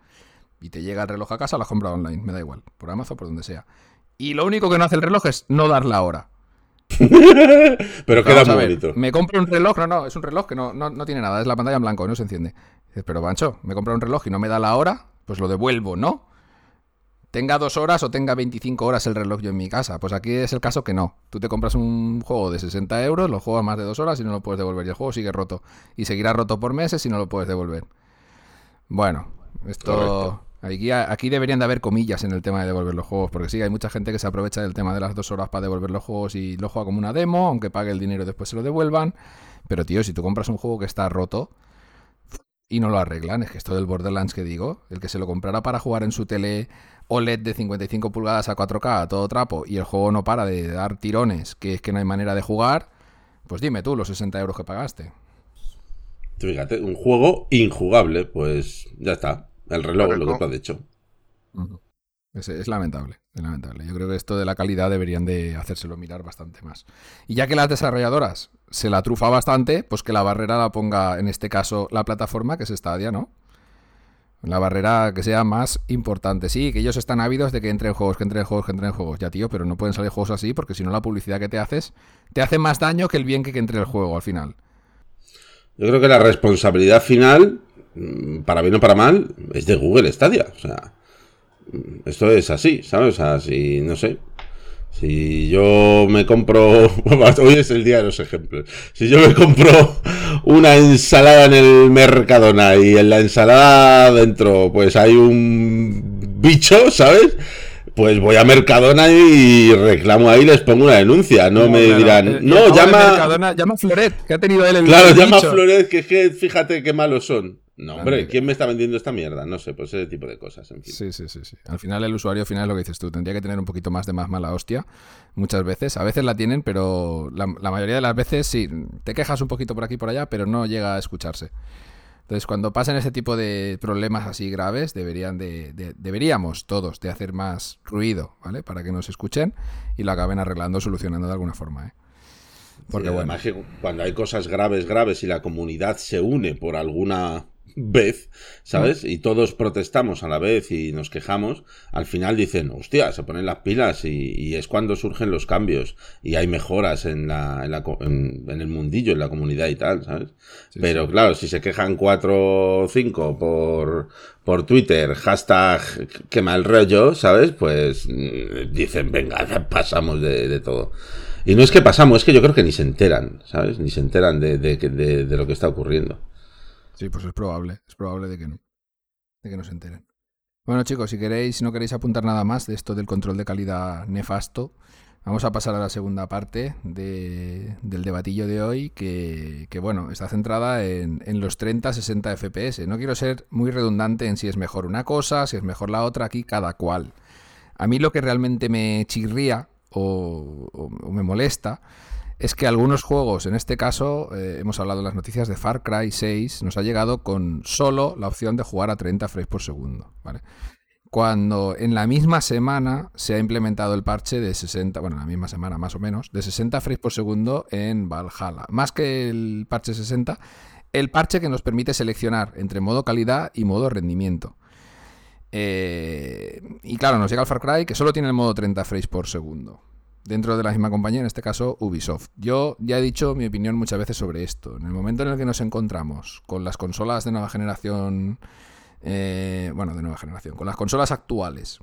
Y te llega el reloj a casa, lo has comprado online, me da igual, por Amazon, por donde sea. Y lo único que no hace el reloj es no dar la hora. pero queda muy bonito. Me compro un reloj, no, no, es un reloj que no, no, tiene nada, es la pantalla en blanco, no se enciende. Dices, pero Bancho, me compro un reloj y no me da la hora, pues lo devuelvo, ¿no? Tenga dos horas o tenga 25 horas el reloj yo en mi casa. Pues aquí es el caso que no. Tú te compras un juego de 60 euros, lo juegas más de dos horas y no lo puedes devolver. Y el juego sigue roto. Y seguirá roto por meses y no lo puedes devolver. Bueno, esto... Aquí, aquí deberían de haber comillas en el tema de devolver los juegos, porque sí, hay mucha gente que se aprovecha del tema de las dos horas para devolver los juegos y lo juega como una demo, aunque pague el dinero y después se lo devuelvan. Pero tío, si tú compras un juego que está roto y no lo arreglan, es que esto del Borderlands que digo, el que se lo comprara para jugar en su tele OLED de 55 pulgadas a 4K, a todo trapo, y el juego no para de dar tirones, que es que no hay manera de jugar, pues dime tú los 60 euros que pagaste. Fíjate, un juego injugable, pues ya está. El reloj, lo que tú has dicho. Es, lamentable, es lamentable. Yo creo que esto de la calidad deberían de hacérselo mirar bastante más. Y ya que las desarrolladoras se la trufa bastante, pues que la barrera la ponga, en este caso, la plataforma, que es Stadia, ¿no? La barrera que sea más importante. Sí, que ellos están ávidos de que entren juegos, que entren juegos, que entren juegos. Ya, tío, pero no pueden salir juegos así porque si no la publicidad que te haces te hace más daño que el bien que, que entre el juego al final. Yo creo que la responsabilidad final Mm, para bien o para mal, es de Google Stadia. O sea, mm, esto es así, ¿sabes? O sea, si, no sé. Si yo me compro. Hoy es el día de los ejemplos. Si yo me compro una ensalada en el Mercadona y en la ensalada dentro, pues hay un bicho, ¿sabes? Pues voy a Mercadona y reclamo ahí, les pongo una denuncia. No, me dirán, eh, no, llama. llama a Floret, que ha tenido él el. Claro, llama a Floret, que, que fíjate qué malos son. No, hombre, ¿quién me está vendiendo esta mierda? No sé, pues ese tipo de cosas. En fin. Sí, sí, sí, sí. Al final el usuario final es lo que dices tú. Tendría que tener un poquito más de más mala hostia. Muchas veces. A veces la tienen, pero la, mayoría de las veces sí. Te quejas un poquito por aquí y por allá, pero no llega a escucharse. Entonces, cuando pasan ese tipo de problemas así graves, deberían de, deberíamos todos de hacer más ruido, ¿vale? Para que nos escuchen y lo acaben arreglando, solucionando de alguna forma, ¿eh? Porque bueno. Además, cuando hay cosas graves, graves y la comunidad se une por alguna vez, ¿sabes? Y todos protestamos a la vez y nos quejamos, al final dicen, hostia, se ponen las pilas y, es cuando surgen los cambios y hay mejoras en, la, en, el mundillo, en la comunidad y tal, ¿sabes? Pero claro, si se quejan cuatro o cinco por, por Twitter, hashtag que mal rollo, ¿sabes? Pues mm, dicen, venga, pasamos de, todo. Y no es que pasamos, es que yo creo que ni se enteran, ¿sabes? Ni se enteran de, de lo que está ocurriendo. Sí, pues es probable, es probable de que no, de que no se enteren. Bueno chicos, si queréis, si no queréis apuntar nada más de esto del control de calidad nefasto, vamos a pasar a la segunda parte del debatillo de hoy, que, bueno, está centrada en, en los 30-60 FPS. No quiero ser muy redundante en si es mejor una cosa, si es mejor la otra, aquí cada cual. A mí lo que realmente me chirría o me molesta es que algunos juegos, en este caso, eh, hemos hablado en las noticias de Far Cry 6, nos ha llegado con solo la opción de jugar a 30 frames por segundo. Cuando en la misma semana se ha implementado el parche de 60, bueno, en la misma semana más o menos, de 60 frames por segundo en Valhalla. Más que el parche 60, el parche que nos permite seleccionar entre modo calidad y modo rendimiento. Eh, y claro, nos llega el Far Cry que solo tiene el modo 30 frames por segundo dentro de la misma compañía, en este caso Ubisoft. Yo ya he dicho mi opinión muchas veces sobre esto. En el momento en el que nos encontramos con las consolas de nueva generación, eh, bueno, de nueva generación, con las consolas actuales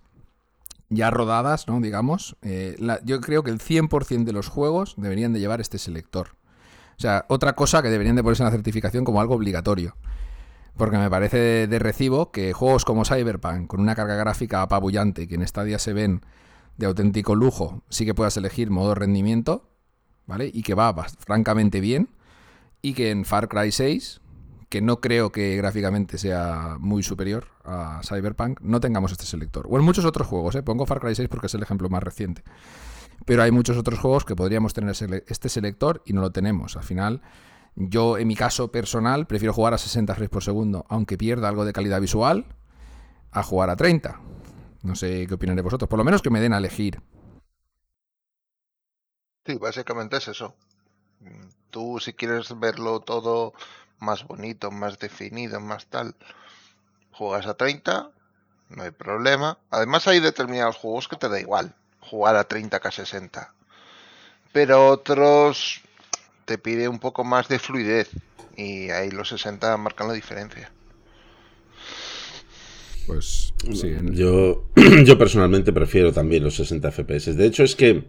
ya rodadas, ¿no? Digamos, eh, yo creo que el 100% de los juegos deberían de llevar este selector. O sea, otra cosa que deberían de ponerse en la certificación como algo obligatorio. Porque me parece de recibo que juegos como Cyberpunk, con una carga gráfica apabullante, que en Stadia se ven de auténtico lujo, sí que puedas elegir modo rendimiento, ¿vale? Y que va francamente bien. Y que en Far Cry 6, que no creo que gráficamente sea muy superior a Cyberpunk, no tengamos este selector. O en muchos otros juegos, ¿eh? Pongo Far Cry 6 porque es el ejemplo más reciente. Pero hay muchos otros juegos que podríamos tener este selector y no lo tenemos. Al final, yo en mi caso personal prefiero jugar a 60 frames por segundo, aunque pierda algo de calidad visual, a jugar a 30. No sé qué opinaré vosotros, por lo menos que me den a elegir. Sí, básicamente es eso. Tú si quieres verlo todo más bonito, más definido, más tal, juegas a 30, no hay problema. Además hay determinados juegos que te da igual jugar a 30 que a 60. Pero otros te pide un poco más de fluidez y ahí los 60 marcan la diferencia. Pues sí. Yo, yo personalmente prefiero también los 60 FPS. De hecho, es que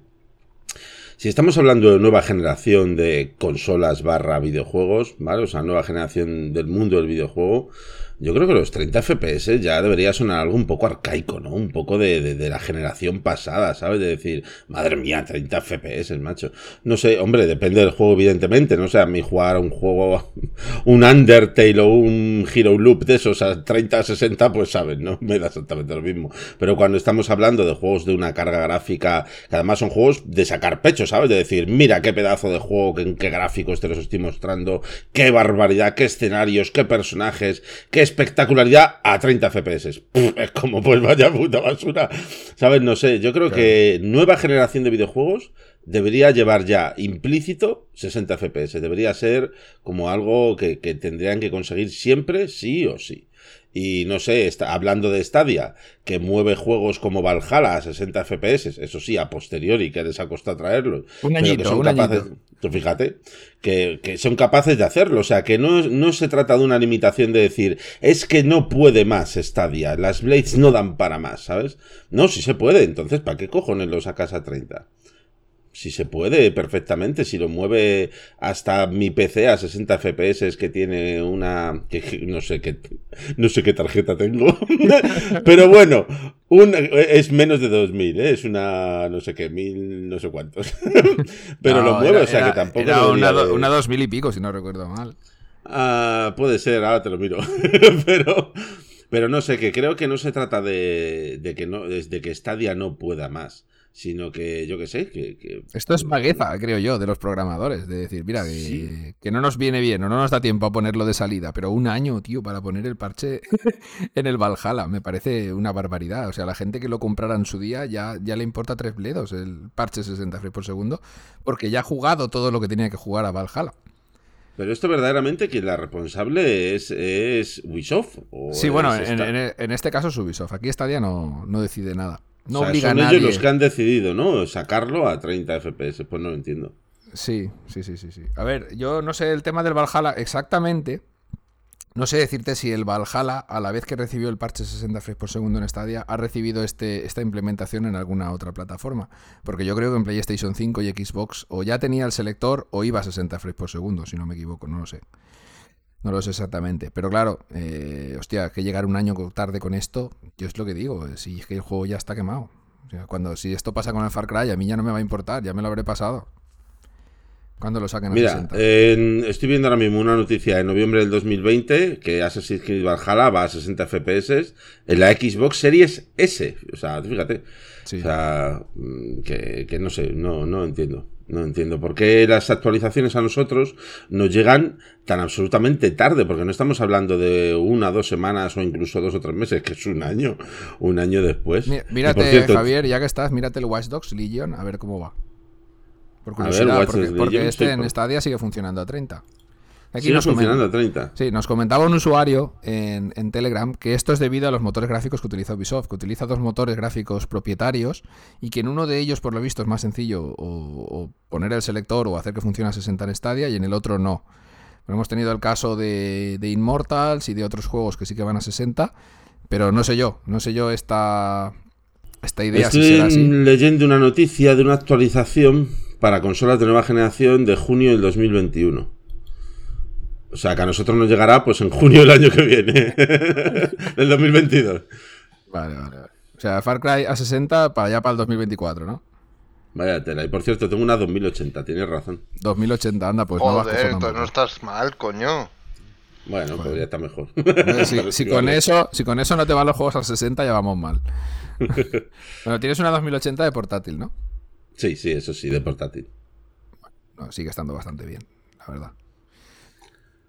si estamos hablando de nueva generación de consolas barra videojuegos, ¿vale? O sea, nueva generación del mundo del videojuego, yo creo que los 30 FPS ya debería sonar algo un poco arcaico, ¿no? Un poco de, de, la generación pasada, ¿sabes? De decir, madre mía, 30 FPS, macho. No sé, hombre, depende del juego, evidentemente, ¿no? O sea, a mí jugar un juego, un Undertale o un Hero Loop de esos a 30 60, pues sabes, ¿no? Me da exactamente lo mismo. Pero cuando estamos hablando de juegos de una carga gráfica, que además son juegos de sacar pecho, ¿sabes? De decir, mira qué pedazo de juego, en qué gráficos te los estoy mostrando, qué barbaridad, qué escenarios, qué personajes, qué espectacularidad a 30 FPS. es como, pues vaya puta basura. ¿Sabes? No sé, yo creo que nueva generación de videojuegos debería llevar ya implícito 60 FPS. Debería ser como algo que, que tendrían que conseguir siempre, sí o sí. Y no sé, está, hablando de Stadia, que mueve juegos como Valhalla a 60 FPS, eso sí, a posteriori, que les ha costado traerlos. Un añito, un capaces, Tú fíjate, que, que, son capaces de hacerlo. O sea, que no, no se trata de una limitación de decir, es que no puede más Stadia, las Blades no dan para más, ¿sabes? No, si se puede, entonces, ¿para qué cojones lo sacas a 30? Si se puede perfectamente, si lo mueve hasta mi PC a 60 FPS que tiene una que no sé qué no sé qué tarjeta tengo. Pero bueno, un, es menos de 2000, ¿eh? es una no sé qué, mil no sé cuántos. Pero lo mueve, o sea que tampoco era una, una 2000 y pico si no recuerdo mal. Ah, puede ser, ahora te lo miro. Pero pero no sé, que creo que no se trata de, de que no de que Stadia no pueda más sino que yo qué sé, que, Esto es vagueza, creo yo, de los programadores, de decir, mira, que, no nos viene bien o no nos da tiempo a ponerlo de salida, pero un año, tío, para poner el parche en el Valhalla, me parece una barbaridad. O sea, la gente que lo comprara en su día ya, ya le importa tres bledos el parche 60 frames por segundo, porque ya ha jugado todo lo que tenía que jugar a Valhalla. Pero esto verdaderamente que la responsable es, es Ubisoft. sí, bueno, en, este caso es Ubisoft. Aquí Stadia no, no decide nada. No son ellos los que han decidido, ¿no? Sacarlo a 30 FPS, pues no lo entiendo. Sí, sí, sí, sí, sí. A ver, yo no sé el tema del Valhalla exactamente. No sé decirte si el Valhalla, a la vez que recibió el parche 60 frames por segundo en Stadia, ha recibido este, esta implementación en alguna otra plataforma. Porque yo creo que en PlayStation 5 y Xbox o ya tenía el selector o iba a 60 frames por segundo, si no me equivoco, no lo sé. No lo sé exactamente. Pero claro, eh, hostia, que llegar un año tarde con esto, yo es lo que digo, eh, si es que el juego ya está quemado. O sea, cuando si esto pasa con el Far Cry, a mí ya no me va a importar, ya me lo habré pasado. Cuando lo saquen a Mira, estoy viendo ahora mismo una noticia en noviembre del 2020 que Assassin's Creed Valhalla va a 60 FPS en la Xbox Series S. O sea, fíjate. O sea, mm, que, que no sé, no, no entiendo. No entiendo por qué las actualizaciones a nosotros nos llegan tan absolutamente tarde, porque no estamos hablando de una, dos semanas o incluso dos o tres meses, que es un año, un año después. Mírate, Javier, ya que estás, mírate el Watch Dogs Legion, a ver cómo va. Por curiosidad, porque, este en Stadia sigue funcionando a 30. Aquí nos funcionando a 30. Sí, nos comentaba un usuario en, Telegram que esto es debido a los motores gráficos que utiliza Ubisoft, que utiliza dos motores gráficos propietarios y que en uno de ellos, por lo visto, es más sencillo o, poner el selector o hacer que funcione a 60 en Stadia y en el otro no. Pero hemos tenido el caso de, de Immortals y de otros juegos que sí que van a 60, pero no sé yo, no sé yo esta, esta idea. Estoy si será así. leyendo una noticia de una actualización para consolas de nueva generación de junio del 2021. O sea, que a nosotros nos llegará pues en junio del año que viene, del 2022. Vale, vale, vale. O sea, Far Cry a 60 para allá para el 2024, ¿no? Vaya tela. Y por cierto, tengo una 2080, tienes razón. 2080, anda, pues no vas entonces no estás mal, coño. Bueno, podría estar mejor. Si, con eso, si con eso no te van los juegos a 60, ya vamos mal. bueno, tienes una 2080 de portátil, ¿no? Sí, sí, eso sí, de portátil. Bueno, sigue estando bastante bien, la verdad.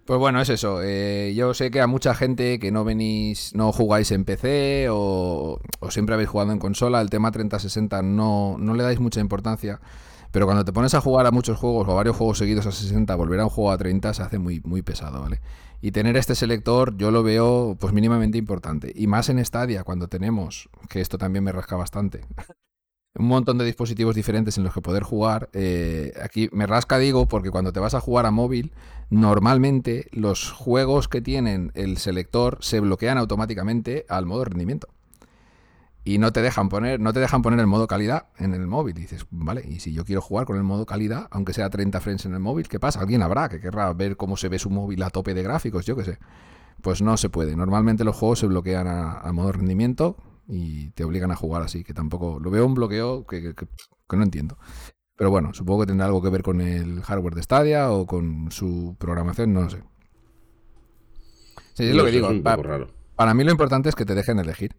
Pues bueno, es eso. Eh, yo sé que a mucha gente que no venís, no jugáis en PC o, siempre habéis jugado en consola, el tema 3060 no, no le dais mucha importancia. Pero cuando te pones a jugar a muchos juegos o a varios juegos seguidos a 60, volver a un juego a 30 se hace muy, muy pesado, ¿vale? Y tener este selector yo lo veo pues mínimamente importante. Y más en Stadia, cuando tenemos, que esto también me rasca bastante, un montón de dispositivos diferentes en los que poder jugar. Eh, aquí me rasca, digo, porque cuando te vas a jugar a móvil, normalmente los juegos que tienen el selector se bloquean automáticamente al modo rendimiento. Y no te dejan poner, no te dejan poner el modo calidad en el móvil. Y dices, vale, y si yo quiero jugar con el modo calidad, aunque sea 30 frames en el móvil, ¿qué pasa? Alguien habrá que querrá ver cómo se ve su móvil a tope de gráficos, yo qué sé. Pues no se puede. Normalmente los juegos se bloquean a, modo rendimiento y te obligan a jugar así, que tampoco lo veo un bloqueo que, no entiendo. Pero bueno, supongo que tendrá algo que ver con el hardware de Stadia o con su programación, no lo sé. Sí, es lo que digo. para mí lo importante es que te dejen elegir.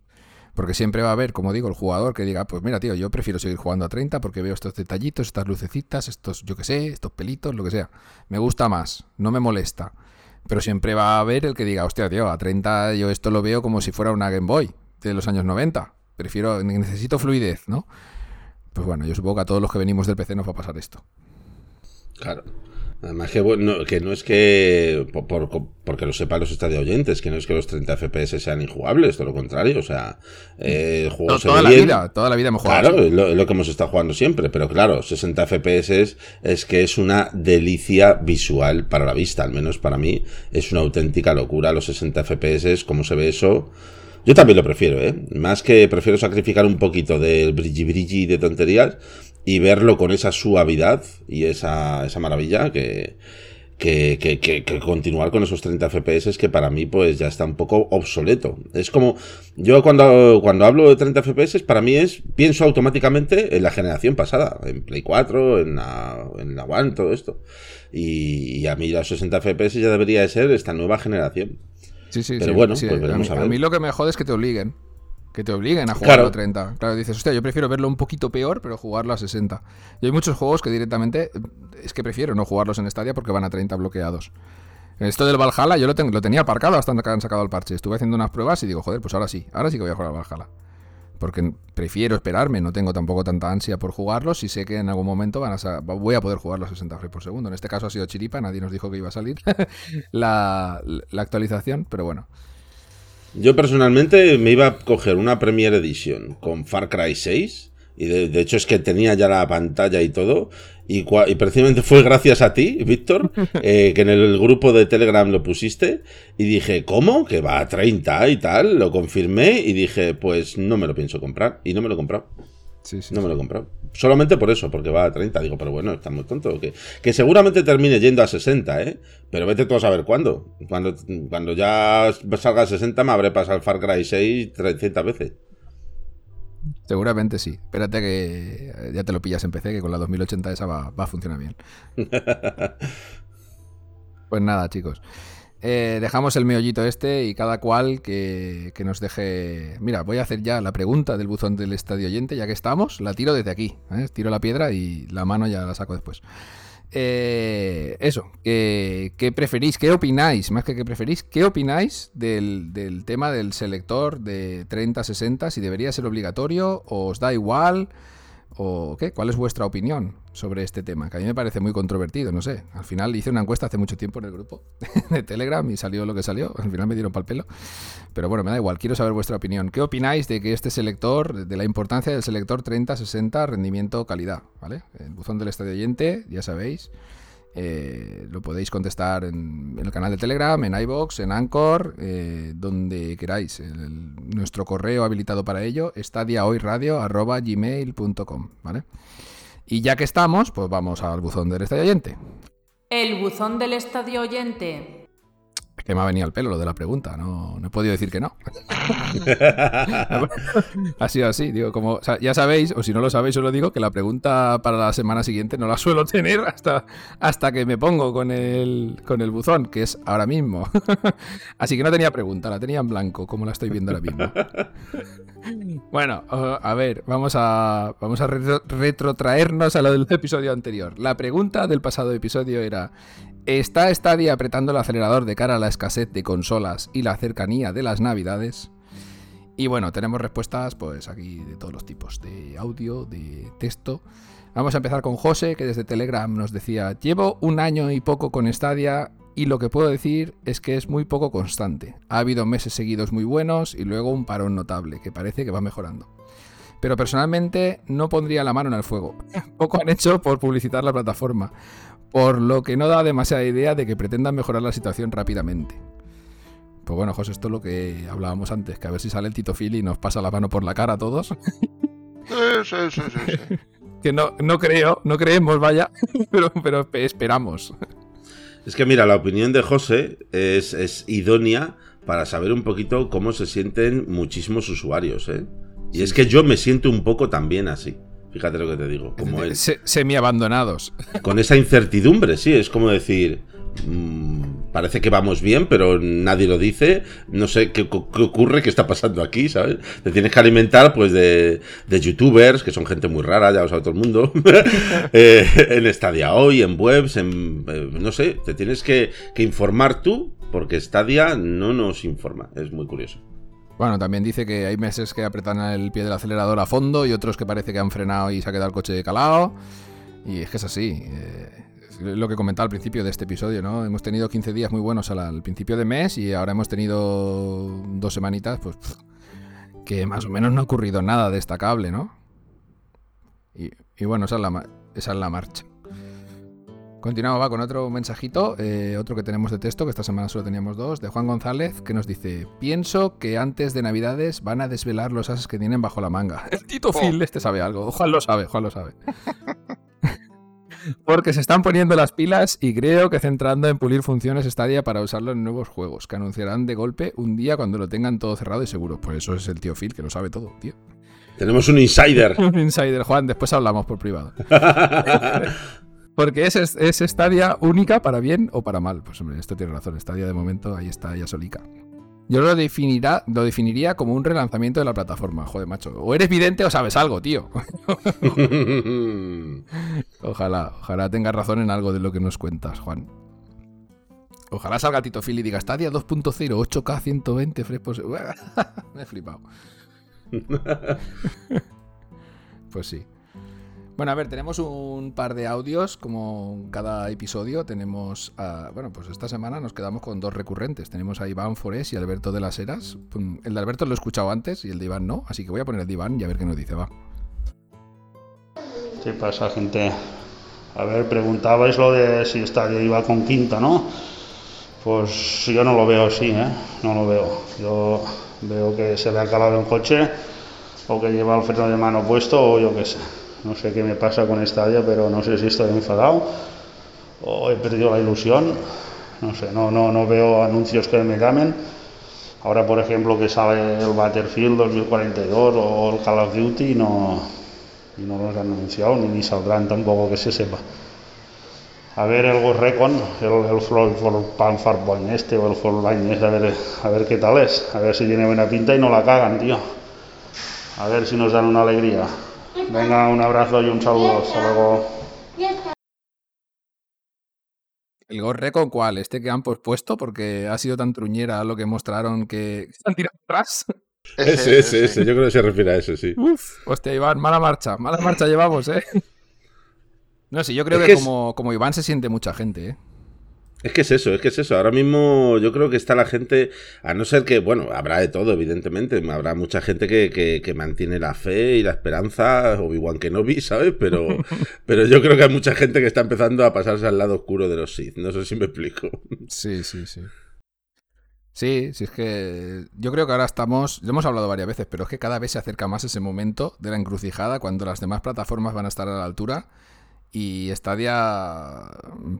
Porque siempre va a haber, como digo, el jugador que diga, pues mira, tío, yo prefiero seguir jugando a 30 porque veo estos detallitos, estas lucecitas, estos, yo qué sé, estos pelitos, lo que sea. Me gusta más, no me molesta. Pero siempre va a haber el que diga, hostia, tío, a 30 yo esto lo veo como si fuera una Game Boy de los años 90. Prefiero, necesito fluidez, ¿no? Pues bueno, yo supongo que a todos los que venimos del PC nos va a pasar esto. Claro. Además que, bueno, que no es que, por, porque lo sepan los estadio oyentes, que no es que los 30 FPS sean injugables, todo lo contrario, o sea, eh, el juego toda la vida, toda la vida hemos jugado. Claro, es lo, que hemos estado jugando siempre, pero claro, 60 FPS es, que es una delicia visual para la vista, al menos para mí, es una auténtica locura los 60 FPS, como se ve eso. Yo también lo prefiero, ¿eh? Más que prefiero sacrificar un poquito del brilli brilli de tonterías y verlo con esa suavidad y esa, esa maravilla que, que, que, continuar con esos 30 FPS que para mí pues ya está un poco obsoleto. Es como, yo cuando, cuando hablo de 30 FPS para mí es, pienso automáticamente en la generación pasada, en Play 4, en la, en la One, todo esto. Y, a mí los 60 FPS ya debería de ser esta nueva generación. Sí, sí, Pero bueno, pues veremos a, ver. a mí lo que me jode es que te obliguen que te obliguen a jugarlo a 30. Claro, dices, hostia, yo prefiero verlo un poquito peor, pero jugarlo a 60. Y hay muchos juegos que directamente es que prefiero no jugarlos en Stadia porque van a 30 bloqueados. Esto del Valhalla yo lo, lo tenía aparcado hasta que han sacado el parche. Estuve haciendo unas pruebas y digo, joder, pues ahora sí, ahora sí que voy a jugar al Valhalla. Porque prefiero esperarme, no tengo tampoco tanta ansia por jugarlos y sé que en algún momento voy a poder jugarlos a 60 frames por segundo. En este caso ha sido chiripa, nadie nos dijo que iba a salir la, la actualización, pero bueno. Yo personalmente me iba a coger una Premier Edition con Far Cry 6. Y de, hecho es que tenía ya la pantalla y todo. Y, precisamente fue gracias a ti, Víctor, eh, que en el grupo de Telegram lo pusiste. Y dije, ¿cómo? Que va a 30 y tal. Lo confirmé y dije, pues no me lo pienso comprar. Y no me lo he comprado. no me lo he comprado. Solamente por eso, porque va a 30. Digo, pero bueno, está muy tonto. Que, que seguramente termine yendo a 60, ¿eh? Pero vete tú a saber cuándo. Cuando, cuando ya salga a 60 me habré pasado el Far Cry 6 300 veces. Seguramente sí. Espérate que ya te lo pillas en PC, que con la 2080 esa va, va a funcionar bien. pues nada, chicos. Eh, dejamos el meollito este y cada cual que, nos deje. Mira, voy a hacer ya la pregunta del buzón del estadio oyente, ya que estamos, la tiro desde aquí. ¿eh? Tiro la piedra y la mano ya la saco después. Eh, eso, ¿qué, preferís? ¿Qué opináis? Más que qué preferís, ¿qué opináis del, del tema del selector de 30-60? Si debería ser obligatorio o os da igual. ¿O qué? ¿Cuál es vuestra opinión sobre este tema? Que a mí me parece muy controvertido, no sé. Al final hice una encuesta hace mucho tiempo en el grupo de Telegram y salió lo que salió. Al final me dieron pal pelo. Pero bueno, me da igual, quiero saber vuestra opinión. ¿Qué opináis de que este selector, de la importancia del selector 30-60 rendimiento-calidad? ¿Vale? El buzón del estadio oyente, ya sabéis. Eh, lo podéis contestar en, el canal de Telegram, en iBox, en Anchor, eh, donde queráis. nuestro correo habilitado para ello está diahoyradio.gmail.com, ¿vale? Y ya que estamos, pues vamos al buzón del estadio oyente. El buzón del estadio oyente que me ha venido al pelo lo de la pregunta, no, no he podido decir que no. ha sido así, digo, como ya sabéis, o si no lo sabéis, os lo digo, que la pregunta para la semana siguiente no la suelo tener hasta, hasta que me pongo con el, con el buzón, que es ahora mismo. así que no tenía pregunta, la tenía en blanco, como la estoy viendo ahora mismo. bueno, a ver, vamos a, vamos a retrotraernos a lo del episodio anterior. La pregunta del pasado episodio era, ¿Está Stadia apretando el acelerador de cara a la escasez de consolas y la cercanía de las navidades? Y bueno, tenemos respuestas pues aquí de todos los tipos, de audio, de texto. Vamos a empezar con José, que desde Telegram nos decía, llevo un año y poco con Stadia y lo que puedo decir es que es muy poco constante. Ha habido meses seguidos muy buenos y luego un parón notable, que parece que va mejorando. Pero personalmente no pondría la mano en el fuego. Poco han hecho por publicitar la plataforma por lo que no da demasiada idea de que pretendan mejorar la situación rápidamente. Pues bueno, José, esto es lo que hablábamos antes, que a ver si sale el Tito Phil y nos pasa la mano por la cara a todos. Sí, sí, sí, sí. que no, no creo, no creemos, vaya, pero, pero esperamos. Es que mira, la opinión de José es, es idónea para saber un poquito cómo se sienten muchísimos usuarios, ¿eh? Y es que yo me siento un poco también así. Fíjate lo que te digo. Como él. semi abandonados. Con esa incertidumbre, sí. Es como decir. Mm, parece que vamos bien, pero nadie lo dice. No sé qué, ocurre, qué está pasando aquí, ¿sabes? Te tienes que alimentar, pues, de, de youtubers, que son gente muy rara, ya lo sabe todo el mundo. eh, en Stadia hoy, en webs, en. Eh, no sé, te tienes que, que informar tú, porque Stadia no nos informa. Es muy curioso. Bueno, también dice que hay meses que apretan el pie del acelerador a fondo y otros que parece que han frenado y se ha quedado el coche calado. Y es que es así. Eh, es lo que comentaba al principio de este episodio, ¿no? Hemos tenido 15 días muy buenos al, principio de mes y ahora hemos tenido dos semanitas, pues que más o menos no ha ocurrido nada destacable, ¿no? Y, bueno, esa la, esa es la marcha. Continuamos va con otro mensajito, eh, otro que tenemos de texto, que esta semana solo teníamos dos, de Juan González, que nos dice: Pienso que antes de Navidades van a desvelar los ases que tienen bajo la manga. El Tito oh. Phil, este sabe algo. Juan lo sabe, Juan lo sabe. Porque se están poniendo las pilas y creo que centrando en pulir funciones estaría para usarlo en nuevos juegos, que anunciarán de golpe un día cuando lo tengan todo cerrado y seguro. Pues eso es el tío Phil, que lo sabe todo, tío. Tenemos un insider. un insider, Juan, después hablamos por privado. Porque es, es estadia única para bien o para mal. Pues hombre, esto tiene razón. Estadia de momento ahí está ya solica. Yo lo, definirá, lo definiría como un relanzamiento de la plataforma. Joder, macho. O eres vidente o sabes algo, tío. ojalá, ojalá tengas razón en algo de lo que nos cuentas, Juan. Ojalá salga Tito Phil y diga Stadia 2.0, 8K 120 frescos. Me he flipado. pues sí. Bueno, a ver, tenemos un par de audios como cada episodio. Tenemos, bueno, pues esta semana nos quedamos con dos recurrentes. Tenemos a Iván Forés y Alberto de las Heras. El de Alberto lo he escuchado antes y el de Iván no, así que voy a poner el de Iván y a ver qué nos dice, va. ¿Qué pasa, gente? A ver, preguntabais lo de si estaría iba con quinta, ¿no? Pues yo no lo veo así, ¿eh? No lo veo. Yo veo que se le ha calado el coche o que lleva el freno de mano puesto o yo qué sé no sé qué me pasa con Stadia, pero no sé si estoy enfadado o he perdido la ilusión. No sé, no, no, no veo anuncios que me llamen. Ahora, por ejemplo, que sale el Battlefield 2042 o el Call of Duty, no, y no los han anunciado, ni, ni saldrán tampoco que se sepa. A ver el Ghost Recon, el, el Floyd Farpoint este o el Frontline este, a ver, a ver qué tal es, a ver si tiene buena pinta y no la cagan, tío. A ver si nos dan una alegría. Venga, un abrazo y un saludo. Hasta luego. ¿El gorre con cuál? ¿Este que han pospuesto? Porque ha sido tan truñera lo que mostraron que se han tirado atrás. Ese, ese, ese, Yo creo que se refiere a ese, sí. Uf, hostia, Iván, mala marcha. Mala marcha llevamos, ¿eh? No, sí, yo creo que, como, como Iván se siente mucha gente, ¿eh? Es que es eso, es que es eso. Ahora mismo yo creo que está la gente, a no ser que, bueno, habrá de todo, evidentemente. Habrá mucha gente que, que, mantiene la fe y la esperanza, Obi-Wan Kenobi, ¿sabes? Pero, pero yo creo que hay mucha gente que está empezando a pasarse al lado oscuro de los Sith. No sé si me explico. Sí, sí, sí. Sí, sí, es que yo creo que ahora estamos, lo hemos hablado varias veces, pero es que cada vez se acerca más ese momento de la encrucijada cuando las demás plataformas van a estar a la altura y Stadia,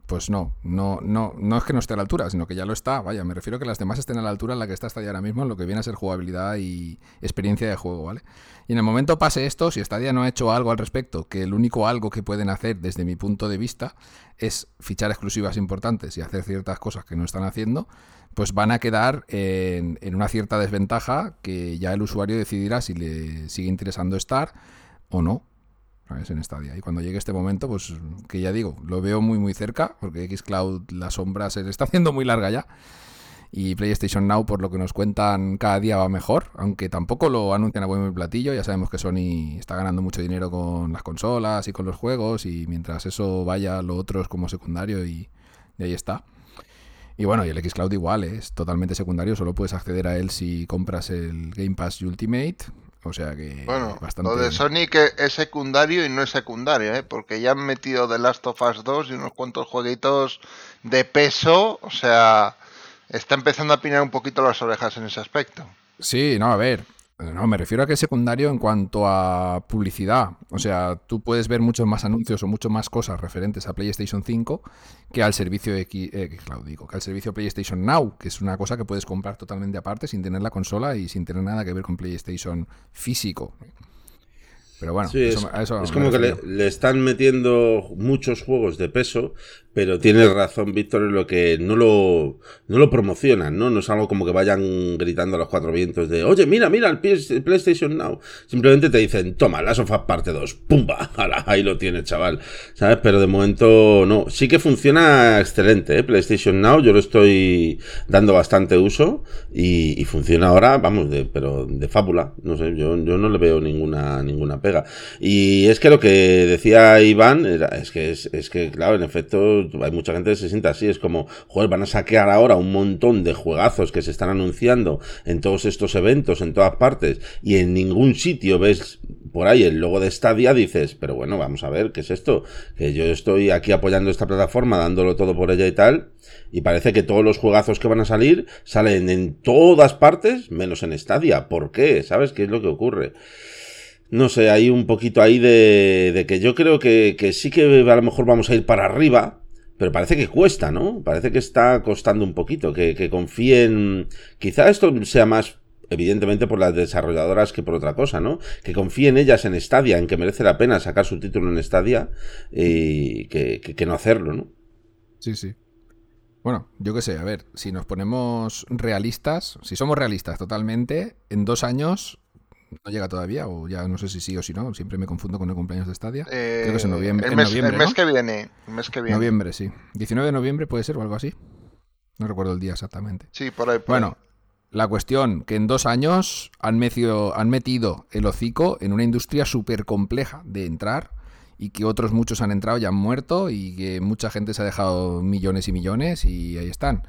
pues no, no, no, no es que no esté a la altura, sino que ya lo está. Vaya, me refiero a que las demás estén a la altura en la que está Stadia ahora mismo, en lo que viene a ser jugabilidad y experiencia de juego, ¿vale? Y en el momento pase esto, si Stadia no ha hecho algo al respecto, que el único algo que pueden hacer desde mi punto de vista es fichar exclusivas importantes y hacer ciertas cosas que no están haciendo, pues van a quedar en, en una cierta desventaja que ya el usuario decidirá si le sigue interesando estar o no en Stadia. Y cuando llegue este momento, pues que ya digo, lo veo muy muy cerca, porque Xcloud la sombra se está haciendo muy larga ya. Y PlayStation Now, por lo que nos cuentan, cada día va mejor, aunque tampoco lo anuncian a buen platillo. Ya sabemos que Sony está ganando mucho dinero con las consolas y con los juegos, y mientras eso vaya, lo otro es como secundario y, ahí está. Y bueno, y el Xcloud igual, es totalmente secundario, solo puedes acceder a él si compras el Game Pass Ultimate, o sea que. Bueno, lo de Sonic es secundario y no es secundario, ¿eh? porque ya han metido The Last of Us 2 y unos cuantos jueguitos de peso. O sea, está empezando a pinar un poquito las orejas en ese aspecto. Sí, no, a ver. No, me refiero a que es secundario en cuanto a publicidad. O sea, tú puedes ver muchos más anuncios o muchas más cosas referentes a PlayStation 5 que al servicio X, eh, que al servicio PlayStation Now, que es una cosa que puedes comprar totalmente aparte sin tener la consola y sin tener nada que ver con PlayStation físico. Pero bueno, es, como que le, están metiendo muchos juegos de peso, pero tienes razón, Víctor, en lo que no lo, no lo promocionan, ¿no? No es algo como que vayan gritando a los cuatro vientos de, oye, mira, mira el PlayStation Now. Simplemente te dicen, toma, la sofá parte 2, ¡pumba! Ahí lo tienes, chaval. ¿Sabes? Pero de momento no. Sí que funciona excelente, ¿eh? PlayStation Now, yo lo estoy dando bastante uso y, funciona ahora, vamos, de, pero de fábula. No sé, yo, yo no le veo ninguna, ninguna Y es que lo que decía Iván era, es que es, es que, claro, en efecto, hay mucha gente que se siente así, es como, joder, van a saquear ahora un montón de juegazos que se están anunciando en todos estos eventos, en todas partes, y en ningún sitio ves por ahí el logo de Stadia, dices, pero bueno, vamos a ver, ¿qué es esto? Que yo estoy aquí apoyando esta plataforma, dándolo todo por ella y tal, y parece que todos los juegazos que van a salir salen en todas partes, menos en Stadia. ¿Por qué? ¿Sabes qué es lo que ocurre? No sé, hay un poquito ahí de, de que yo creo que, que, sí que a lo mejor vamos a ir para arriba, pero parece que cuesta, ¿no? Parece que está costando un poquito, que, que confíen, quizá esto sea más evidentemente por las desarrolladoras que por otra cosa, ¿no? Que confíen ellas en Stadia, en que merece la pena sacar su título en Stadia y que, que, que no hacerlo, ¿no? Sí, sí. Bueno, yo qué sé, a ver, si nos ponemos realistas, si somos realistas totalmente, en dos años no llega todavía, o ya no sé si sí o si no, siempre me confundo con el cumpleaños de Stadia. Creo que es en noviembre. El mes, el mes que viene. El mes que viene. Noviembre, sí. 19 de noviembre puede ser o algo así. No recuerdo el día exactamente. Sí, por ahí. bueno, la cuestión, que en dos años han metido, han metido el hocico en una industria súper compleja de entrar y que otros muchos han entrado y han muerto y que mucha gente se ha dejado millones y millones y ahí están.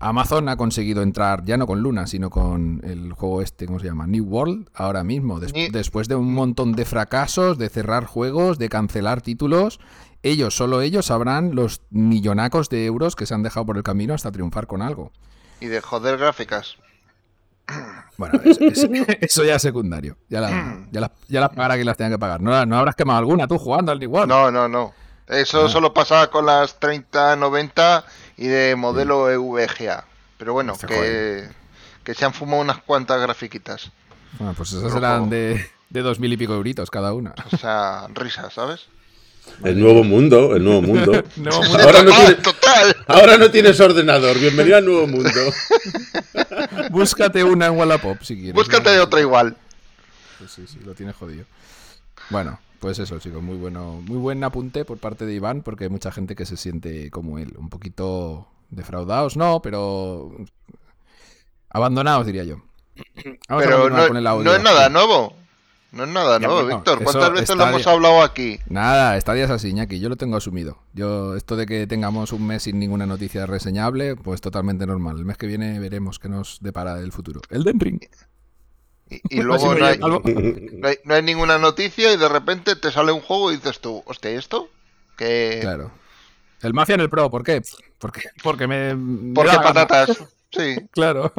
Amazon ha conseguido entrar ya no con Luna, sino con el juego este, ¿cómo se llama? New World, ahora mismo. Después de un montón de fracasos, de cerrar juegos, de cancelar títulos, ellos, solo ellos sabrán los millonacos de euros que se han dejado por el camino hasta triunfar con algo. Y de joder gráficas. Bueno, eso ya es secundario. Ya las ya ya pagará quien las tenga que pagar. ¿No, ¿No habrás quemado alguna tú jugando al New World? No, no, no. Eso ah. solo pasa con las 3090 y de modelo EVGA. Pero bueno, que, que, se han fumado unas cuantas grafiquitas. Bueno, pues esas serán de, de dos mil y pico euritos cada una. O sea, risas, ¿sabes? El nuevo mundo, el nuevo mundo. Ahora, no tienes, total. ahora no tienes ordenador. Bienvenido al nuevo mundo. Búscate una en Wallapop si quieres. Búscate otra igual. Pues sí, sí, lo tienes jodido. Bueno, pues eso, chicos, muy bueno, muy buen apunte por parte de Iván, porque hay mucha gente que se siente como él, un poquito defraudados, no, pero abandonados, diría yo. pero no, es nada nuevo. No es nada nuevo, Víctor. ¿Cuántas veces lo hemos hablado aquí? Nada, está días así, Ñaki. Yo lo tengo asumido. Yo, esto de que tengamos un mes sin ninguna noticia reseñable, pues totalmente normal. El mes que viene veremos qué nos depara el futuro. El Den Ring. Y, luego no hay, ninguna noticia y de repente te sale un juego y dices tú, hostia, ¿esto? Que... Claro. El Mafia en el Pro, ¿por qué? Porque, porque me... Porque patatas, sí. Claro.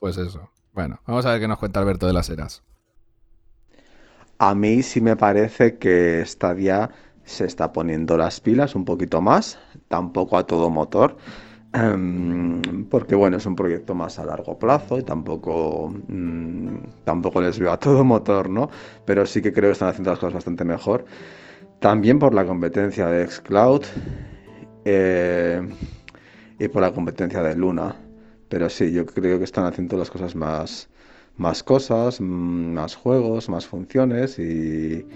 Pues eso. Bueno, vamos a ver qué nos cuenta Alberto de las eras. A mí sí me parece que Stadia se está poniendo las pilas un poquito más, tampoco a todo motor. Em, porque bueno, es un proyecto más a largo plazo y tampoco, mm, tampoco les veo a todo motor, ¿no? Pero sí que creo que están haciendo las cosas bastante mejor. También por la competencia de Xcloud eh, y por la competencia de Luna. Pero sí, yo creo que están haciendo las cosas más, más cosas, mm, más juegos, más funciones y,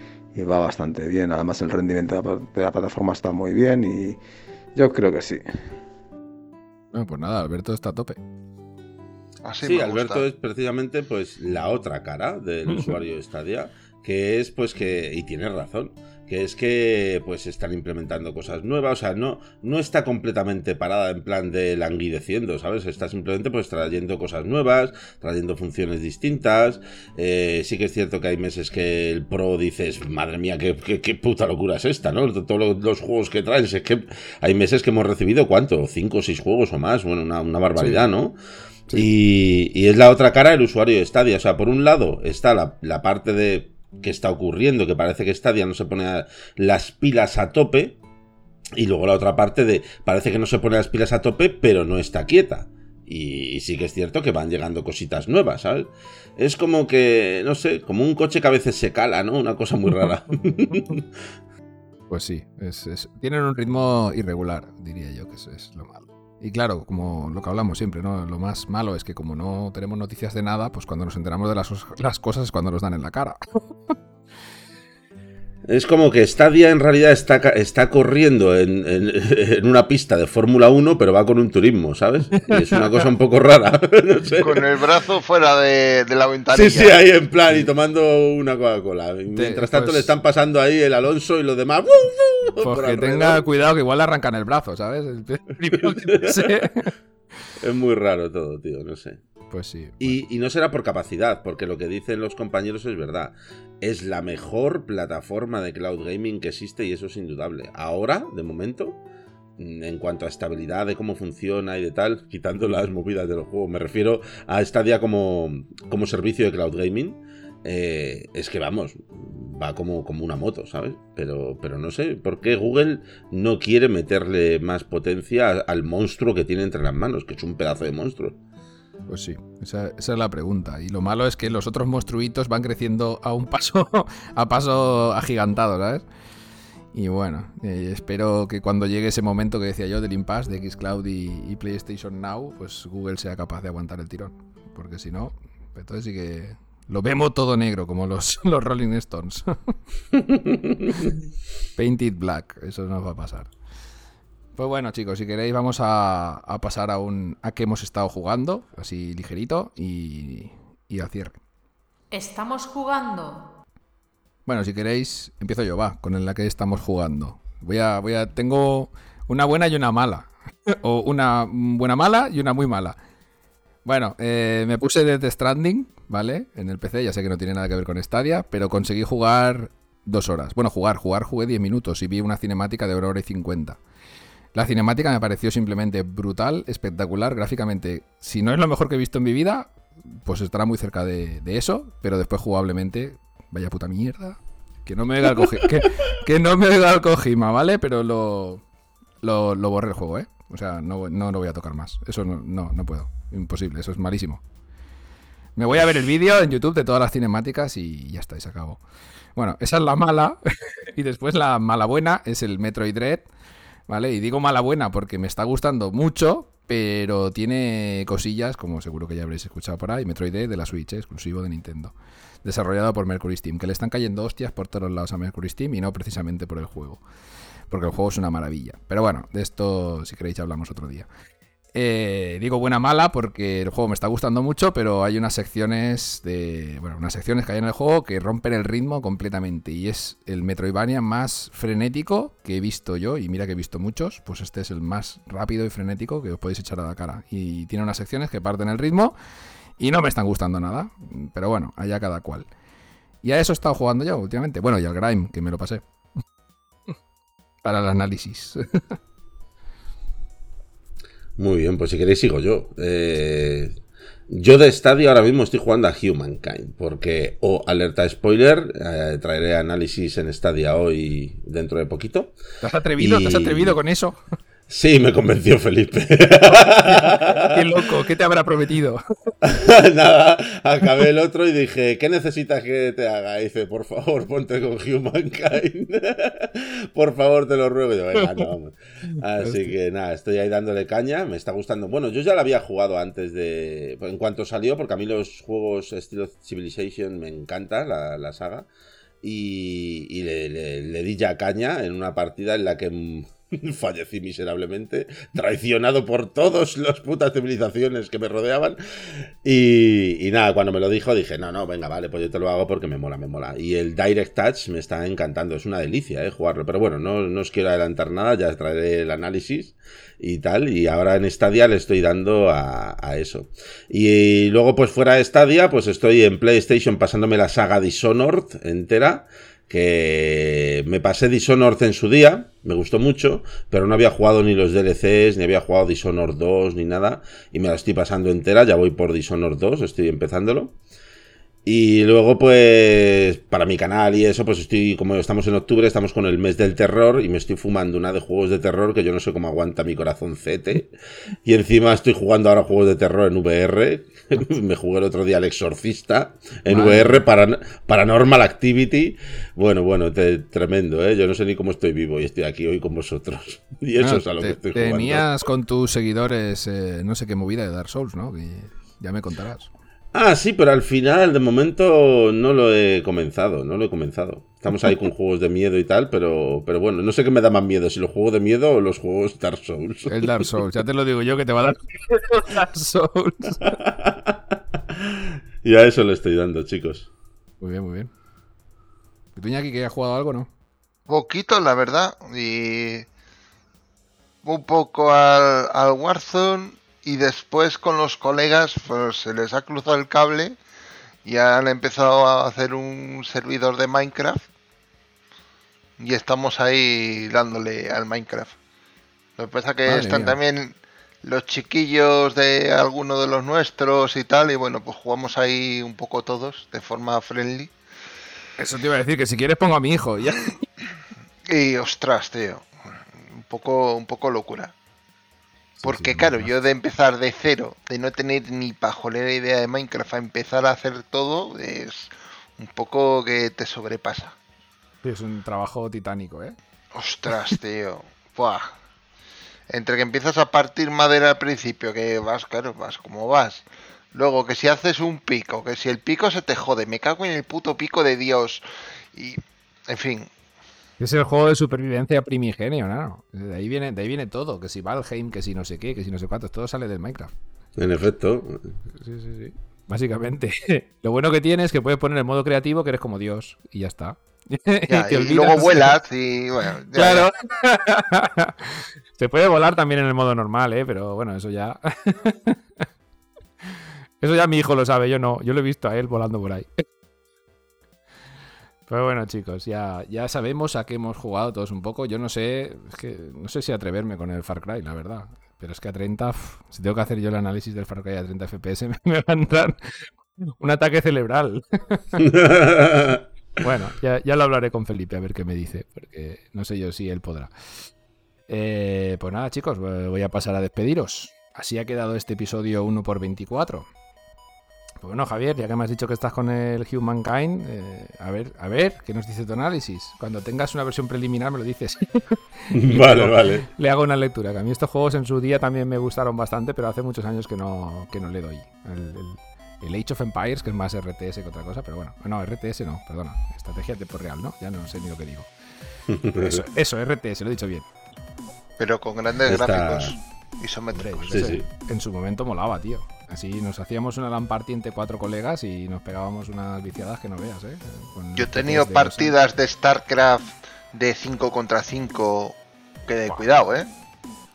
va bastante bien. Además el rendimiento de la plataforma está muy bien y yo creo que sí pues nada, Alberto está a tope. sí, Alberto es precisamente pues la otra cara del usuario de Stadia, que es pues que, y tiene razón, que es que pues están implementando cosas nuevas, o sea, no, no está completamente parada en plan de languideciendo, ¿sabes? Está simplemente pues trayendo cosas nuevas, trayendo funciones distintas. Eh, sí que es cierto que hay meses que el Pro dices, madre mía, qué, qué, puta locura es esta, ¿no? Todos los, juegos que traen, es que hay meses que hemos recibido, ¿cuánto? ¿Cinco o seis juegos o más? Bueno, una, barbaridad, ¿no? Y, es la otra cara el usuario de Stadia. O sea, por un lado está la, parte de que está ocurriendo, que parece que Stadia no se pone las pilas a tope. Y luego la otra parte de parece que no se pone las pilas a tope, pero no está quieta. Y, sí que es cierto que van llegando cositas nuevas, ¿sabes? Es como que, no sé, como un coche que a veces se cala, ¿no? Una cosa muy rara. pues sí, tienen un ritmo irregular, diría yo, que eso es lo malo. Y claro, como lo que hablamos siempre, ¿no? Lo más malo es que como no tenemos noticias de nada, pues cuando nos enteramos de las, las cosas es cuando nos dan en la cara. Es como que Stadia en realidad está, está corriendo en, una pista de Fórmula 1, pero va con un turismo, ¿sabes? Y es una cosa un poco rara. Con el brazo fuera de, la ventana. Sí, sí, ahí en plan y tomando una Coca-Cola. Mientras tanto le pues están pasando ahí el Alonso y los demás. Pues que tenga cuidado que igual le arrancan el brazo, ¿sabes? es muy raro todo, tío, no sé. Pues sí. Y, no será por capacidad, porque lo que dicen los compañeros es verdad. Es la mejor plataforma de cloud gaming que existe y eso es indudable. Ahora, de momento, mm, en cuanto a estabilidad de cómo funciona y de tal, quitando las movidas de los juegos, me refiero a Stadia como, como servicio de cloud gaming. Eh, es que vamos, va como, como una moto, ¿sabes? Pero, pero no sé por qué Google no quiere meterle más potencia al monstruo que tiene entre las manos, que es un pedazo de monstruo. Pues sí, esa, es la pregunta. Y lo malo es que los otros monstruitos van creciendo a un paso, a paso agigantado, ¿sabes? Y bueno, eh, espero que cuando llegue ese momento que decía yo del impasse de Xcloud y, y PlayStation Now, pues Google sea capaz de aguantar el tirón. Porque si no, entonces sí que lo vemos todo negro, como los, los Rolling Stones. Painted Black, eso nos va a pasar. Pues bueno, chicos, si queréis vamos a, pasar a un a qué hemos estado jugando, así ligerito, y, y al cierre. ¿Estamos jugando? Bueno, si queréis, empiezo yo, va, con la que estamos jugando. Voy a, voy a, tengo una buena y una mala. o una buena mala y una muy mala. Bueno, eh, me puse Death Stranding, ¿vale? En el PC, ya sé que no tiene nada que ver con Stadia, pero conseguí jugar dos horas. Bueno, jugar, jugar, jugué 10 minutos y vi una cinemática de una hora y 50. La cinemática me pareció simplemente brutal, espectacular, gráficamente. Si no es lo mejor que he visto en mi vida, pues estará muy cerca de, eso, pero después jugablemente, vaya puta mierda. Que no me oiga el, que, no me el Kojima, ¿vale? Pero lo, lo, borré el juego, ¿eh? O sea, no, no lo voy a tocar más. Eso no, no, no puedo. Imposible, eso es malísimo. Me voy a ver el vídeo en YouTube de todas las cinemáticas y ya está, y se acabó. Bueno, esa es la mala. y después la mala buena es el Metroid Dread ¿vale? Y digo mala buena porque me está gustando mucho, pero tiene cosillas, como seguro que ya habréis escuchado por ahí, Metroid de la Switch, ¿eh? exclusivo de Nintendo. Desarrollado por Mercury Steam, que le están cayendo hostias por todos lados a Mercury Steam y no precisamente por el juego. Porque el juego es una maravilla. Pero bueno, de esto, si queréis, hablamos otro día. Eh, digo buena mala porque el juego me está gustando mucho, pero hay unas secciones de. Bueno, unas secciones que hay en el juego que rompen el ritmo completamente. Y es el Metroidvania más frenético que he visto yo. Y mira que he visto muchos. Pues este es el más rápido y frenético que os podéis echar a la cara. Y tiene unas secciones que parten el ritmo. Y no me están gustando nada. Pero bueno, allá cada cual. Y a eso he estado jugando yo últimamente. Bueno, y al Grime, que me lo pasé. Para el análisis. Muy bien, pues si queréis sigo yo. Eh, yo de estadio ahora mismo estoy jugando a Humankind, porque, o alerta spoiler, eh, traeré análisis en Stadia hoy dentro de poquito. ¿Te has atrevido? ¿Te has atrevido con eso? Sí, me convenció Felipe. Qué loco, ¿qué te habrá prometido? Nada, acabé el otro y dije, ¿qué necesitas que te haga? Y dice, por favor, ponte con Humankind. por favor, te lo ruego. Y yo, Venga, no, vamos. Así que nada, estoy ahí dándole caña, me está gustando. Bueno, yo ya lo había jugado antes de... En cuanto salió, porque a mí los juegos estilo Civilization me encanta, la, saga. Y, le di ya caña en una partida en la que fallecí miserablemente, traicionado por todas las putas civilizaciones que me rodeaban. Y, nada, cuando me lo dijo dije, no, no, venga, vale, pues yo te lo hago porque me mola, me mola. Y el Direct Touch me está encantando, es una delicia, eh, jugarlo. Pero bueno, no, no os quiero adelantar nada, ya traeré el análisis y tal. Y ahora en Stadia le estoy dando a, a eso. Y luego, pues fuera de Stadia, pues estoy en PlayStation pasándome la saga Dishonored entera que me pasé Dishonored en su día, me gustó mucho, pero no había jugado ni los DLCs, ni había jugado Dishonored 2, ni nada, y me la estoy pasando entera, ya voy por Dishonored 2, estoy empezándolo. Y luego, pues, para mi canal y eso, pues estoy, como estamos en octubre, estamos con el mes del terror y me estoy fumando una de juegos de terror que yo no sé cómo aguanta mi corazón CT. Y encima estoy jugando ahora juegos de terror en VR. me jugué el otro día El Exorcista en VR para Paranormal Activity. Bueno, bueno, tremendo, ¿eh? Yo no sé ni cómo estoy vivo y estoy aquí hoy con vosotros. Y eso es a lo que estoy jugando. Tenías con tus seguidores, eh, no sé qué movida de Dark Souls, ¿no? ya me contarás. Ah, sí, pero al final, de momento, no lo he comenzado, no lo he comenzado. Estamos ahí con juegos de miedo y tal, pero, pero bueno, no sé qué me da más miedo, si los juegos de miedo o los juegos Dark Souls. El Dark Souls, ya te lo digo yo que te va a dar Dark Souls. y a eso le estoy dando, chicos. Muy bien, muy bien. ¿Y tú, Iñaki, que has jugado algo, no? Poquito, la verdad. Y un poco al, al Warzone y después con los colegas pues, se les ha cruzado el cable y han empezado a hacer un servidor de Minecraft y estamos ahí dándole al Minecraft. Lo que pasa que están también los chiquillos de alguno de los nuestros y tal y bueno pues jugamos ahí un poco todos de forma friendly. Eso te iba a decir que si quieres pongo a mi hijo ya. y ostras tío, un poco un poco locura. Porque claro, yo de empezar de cero, de no tener ni pajolera idea de Minecraft a empezar a hacer todo, es un poco que te sobrepasa. Es un trabajo titánico, ¿eh? Ostras, tío. Buah. Entre que empiezas a partir madera al principio, que vas, claro, vas como vas. Luego que si haces un pico, que si el pico se te jode, me cago en el puto pico de Dios. Y, en fin, es el juego de supervivencia primigenio, ¿no? De ahí viene, de ahí viene todo, que si Valheim, que si no sé qué, que si no sé cuántos, todo sale del Minecraft. En efecto. Sí, sí, sí. Básicamente. Lo bueno que tiene es que puedes poner el modo creativo que eres como Dios y ya está. y, luego vuelas y bueno. claro. Se puede volar también en el modo normal, ¿eh? Pero bueno, eso ya. eso ya mi hijo lo sabe, yo no. Yo lo he visto a él volando por ahí. Pero bueno, chicos, ya, ya sabemos a qué hemos jugado todos un poco. Yo no sé, es que no sé si atreverme con el Far Cry, la verdad. Pero es que a 30, si tengo que hacer yo el análisis del Far Cry a 30 FPS, me, va a entrar un ataque cerebral. bueno, ya, ya, lo hablaré con Felipe a ver qué me dice, porque no sé yo si él podrá. Eh, pues nada, chicos, voy a pasar a despediros. Así ha quedado este episodio 1 por 24 pues bueno, Javier, ya que me has dicho que estás con el Humankind, eh, a ver, a ver, ¿qué nos dice tu análisis? Cuando tengas una versión preliminar me lo dices. vale, vale. Le hago una lectura, que a mí estos juegos en su día también me gustaron bastante, pero hace muchos años que no, que no le doy. El, Age of Empires, que es más RTS que otra cosa, pero bueno, no, RTS no, perdona, estrategia de por real, ¿no? Ya no sé ni lo que digo. Eso, eso RTS, lo he dicho bien. Pero con grandes gráficos isométricos. Sí, sí. En su momento molaba, tío. Así nos hacíamos una LAN party entre cuatro colegas y nos pegábamos unas viciadas que no veas, ¿eh? Yo he tenido partidas de StarCraft de 5 contra 5 que de cuidado, ¿eh?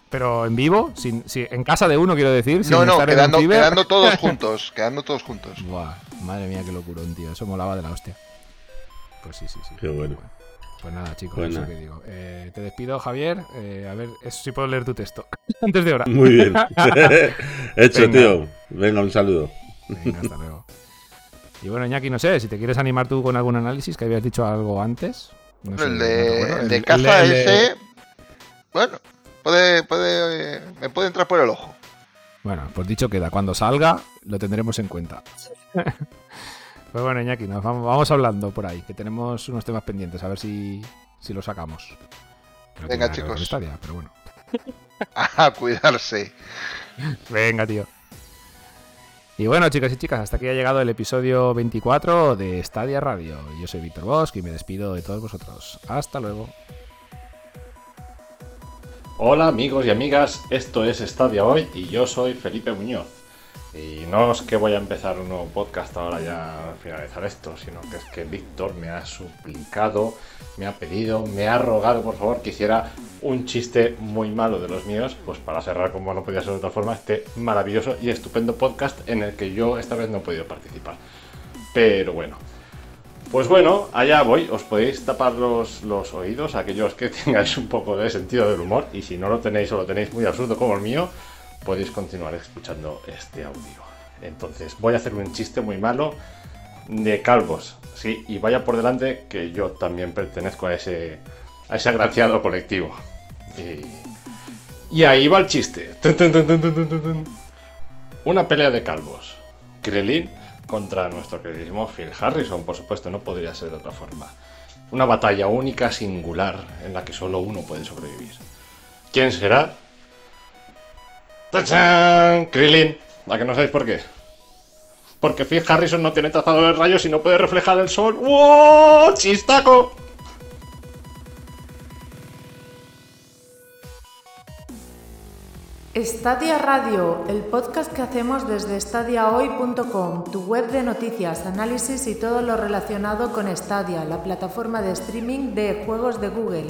Pero en vivo, sin, en casa de uno quiero decir. no, no, quedando, quedando, todos juntos, quedando todos juntos. Buah, madre mía, qué locurón, tío. Eso molaba de la hostia. Pues sí, sí, sí. Qué bueno. Pues nada, chicos, eso que digo. Eh, te despido, Javier. Eh, a ver, eso sí puedo leer tu texto. Antes de ahora. Muy bien. Hecho, tío. Venga, un saludo. Venga, hasta luego. Y bueno, Iñaki, no sé, si te quieres animar tú con algún análisis, que habías dicho algo antes. el, de, el, caza ese. Bueno, puede, puede, me puede entrar por el ojo. Bueno, pues dicho queda. Cuando salga, lo tendremos en cuenta. Pues bueno, Iñaki, nos vamos, hablando por ahí, que tenemos unos temas pendientes, a ver si, si lo sacamos. Venga, chicos. pero bueno. a cuidarse. Venga, tío. Y bueno, chicas y chicas, hasta aquí ha llegado el episodio 24 de Stadia Radio. Yo soy Víctor Bosch y me despido de todos vosotros. Hasta luego. Hola amigos y amigas, esto es Stadia Hoy y yo soy Felipe Muñoz. Y no es que voy a empezar un nuevo podcast ahora ya al finalizar esto, sino que es que Víctor me ha suplicado, me ha pedido, me ha rogado por favor que hiciera un chiste muy malo de los míos, pues para cerrar como no podía ser de otra forma este maravilloso y estupendo podcast en el que yo esta vez no he podido participar. Pero bueno, Pues bueno, allá voy. Os podéis tapar los, los oídos, aquellos que tengáis un poco de sentido del humor. Y si no lo tenéis o lo tenéis muy absurdo como el mío, podéis continuar escuchando este audio. Entonces, voy a hacer un chiste muy malo de calvos. Sí, y vaya por delante que yo también pertenezco a ese, a ese agraciado colectivo. Y, ahí va el chiste. Una pelea de calvos. Krillin contra nuestro queridísimo Phil Harrison, por supuesto, no podría ser de otra forma. Una batalla única, singular, en la que solo uno puede sobrevivir. ¿Quién será? ¡Tachán! Krillin. ¿A que no sabéis por qué? Porque Phil Harrison no tiene trazado de rayos y no puede reflejar el sol. ¡Wow! ¡Chistaco! Stadia Radio, el podcast que hacemos desde stadiahoy.com, tu web de noticias, análisis y todo lo relacionado con Stadia, la plataforma de streaming de juegos de Google.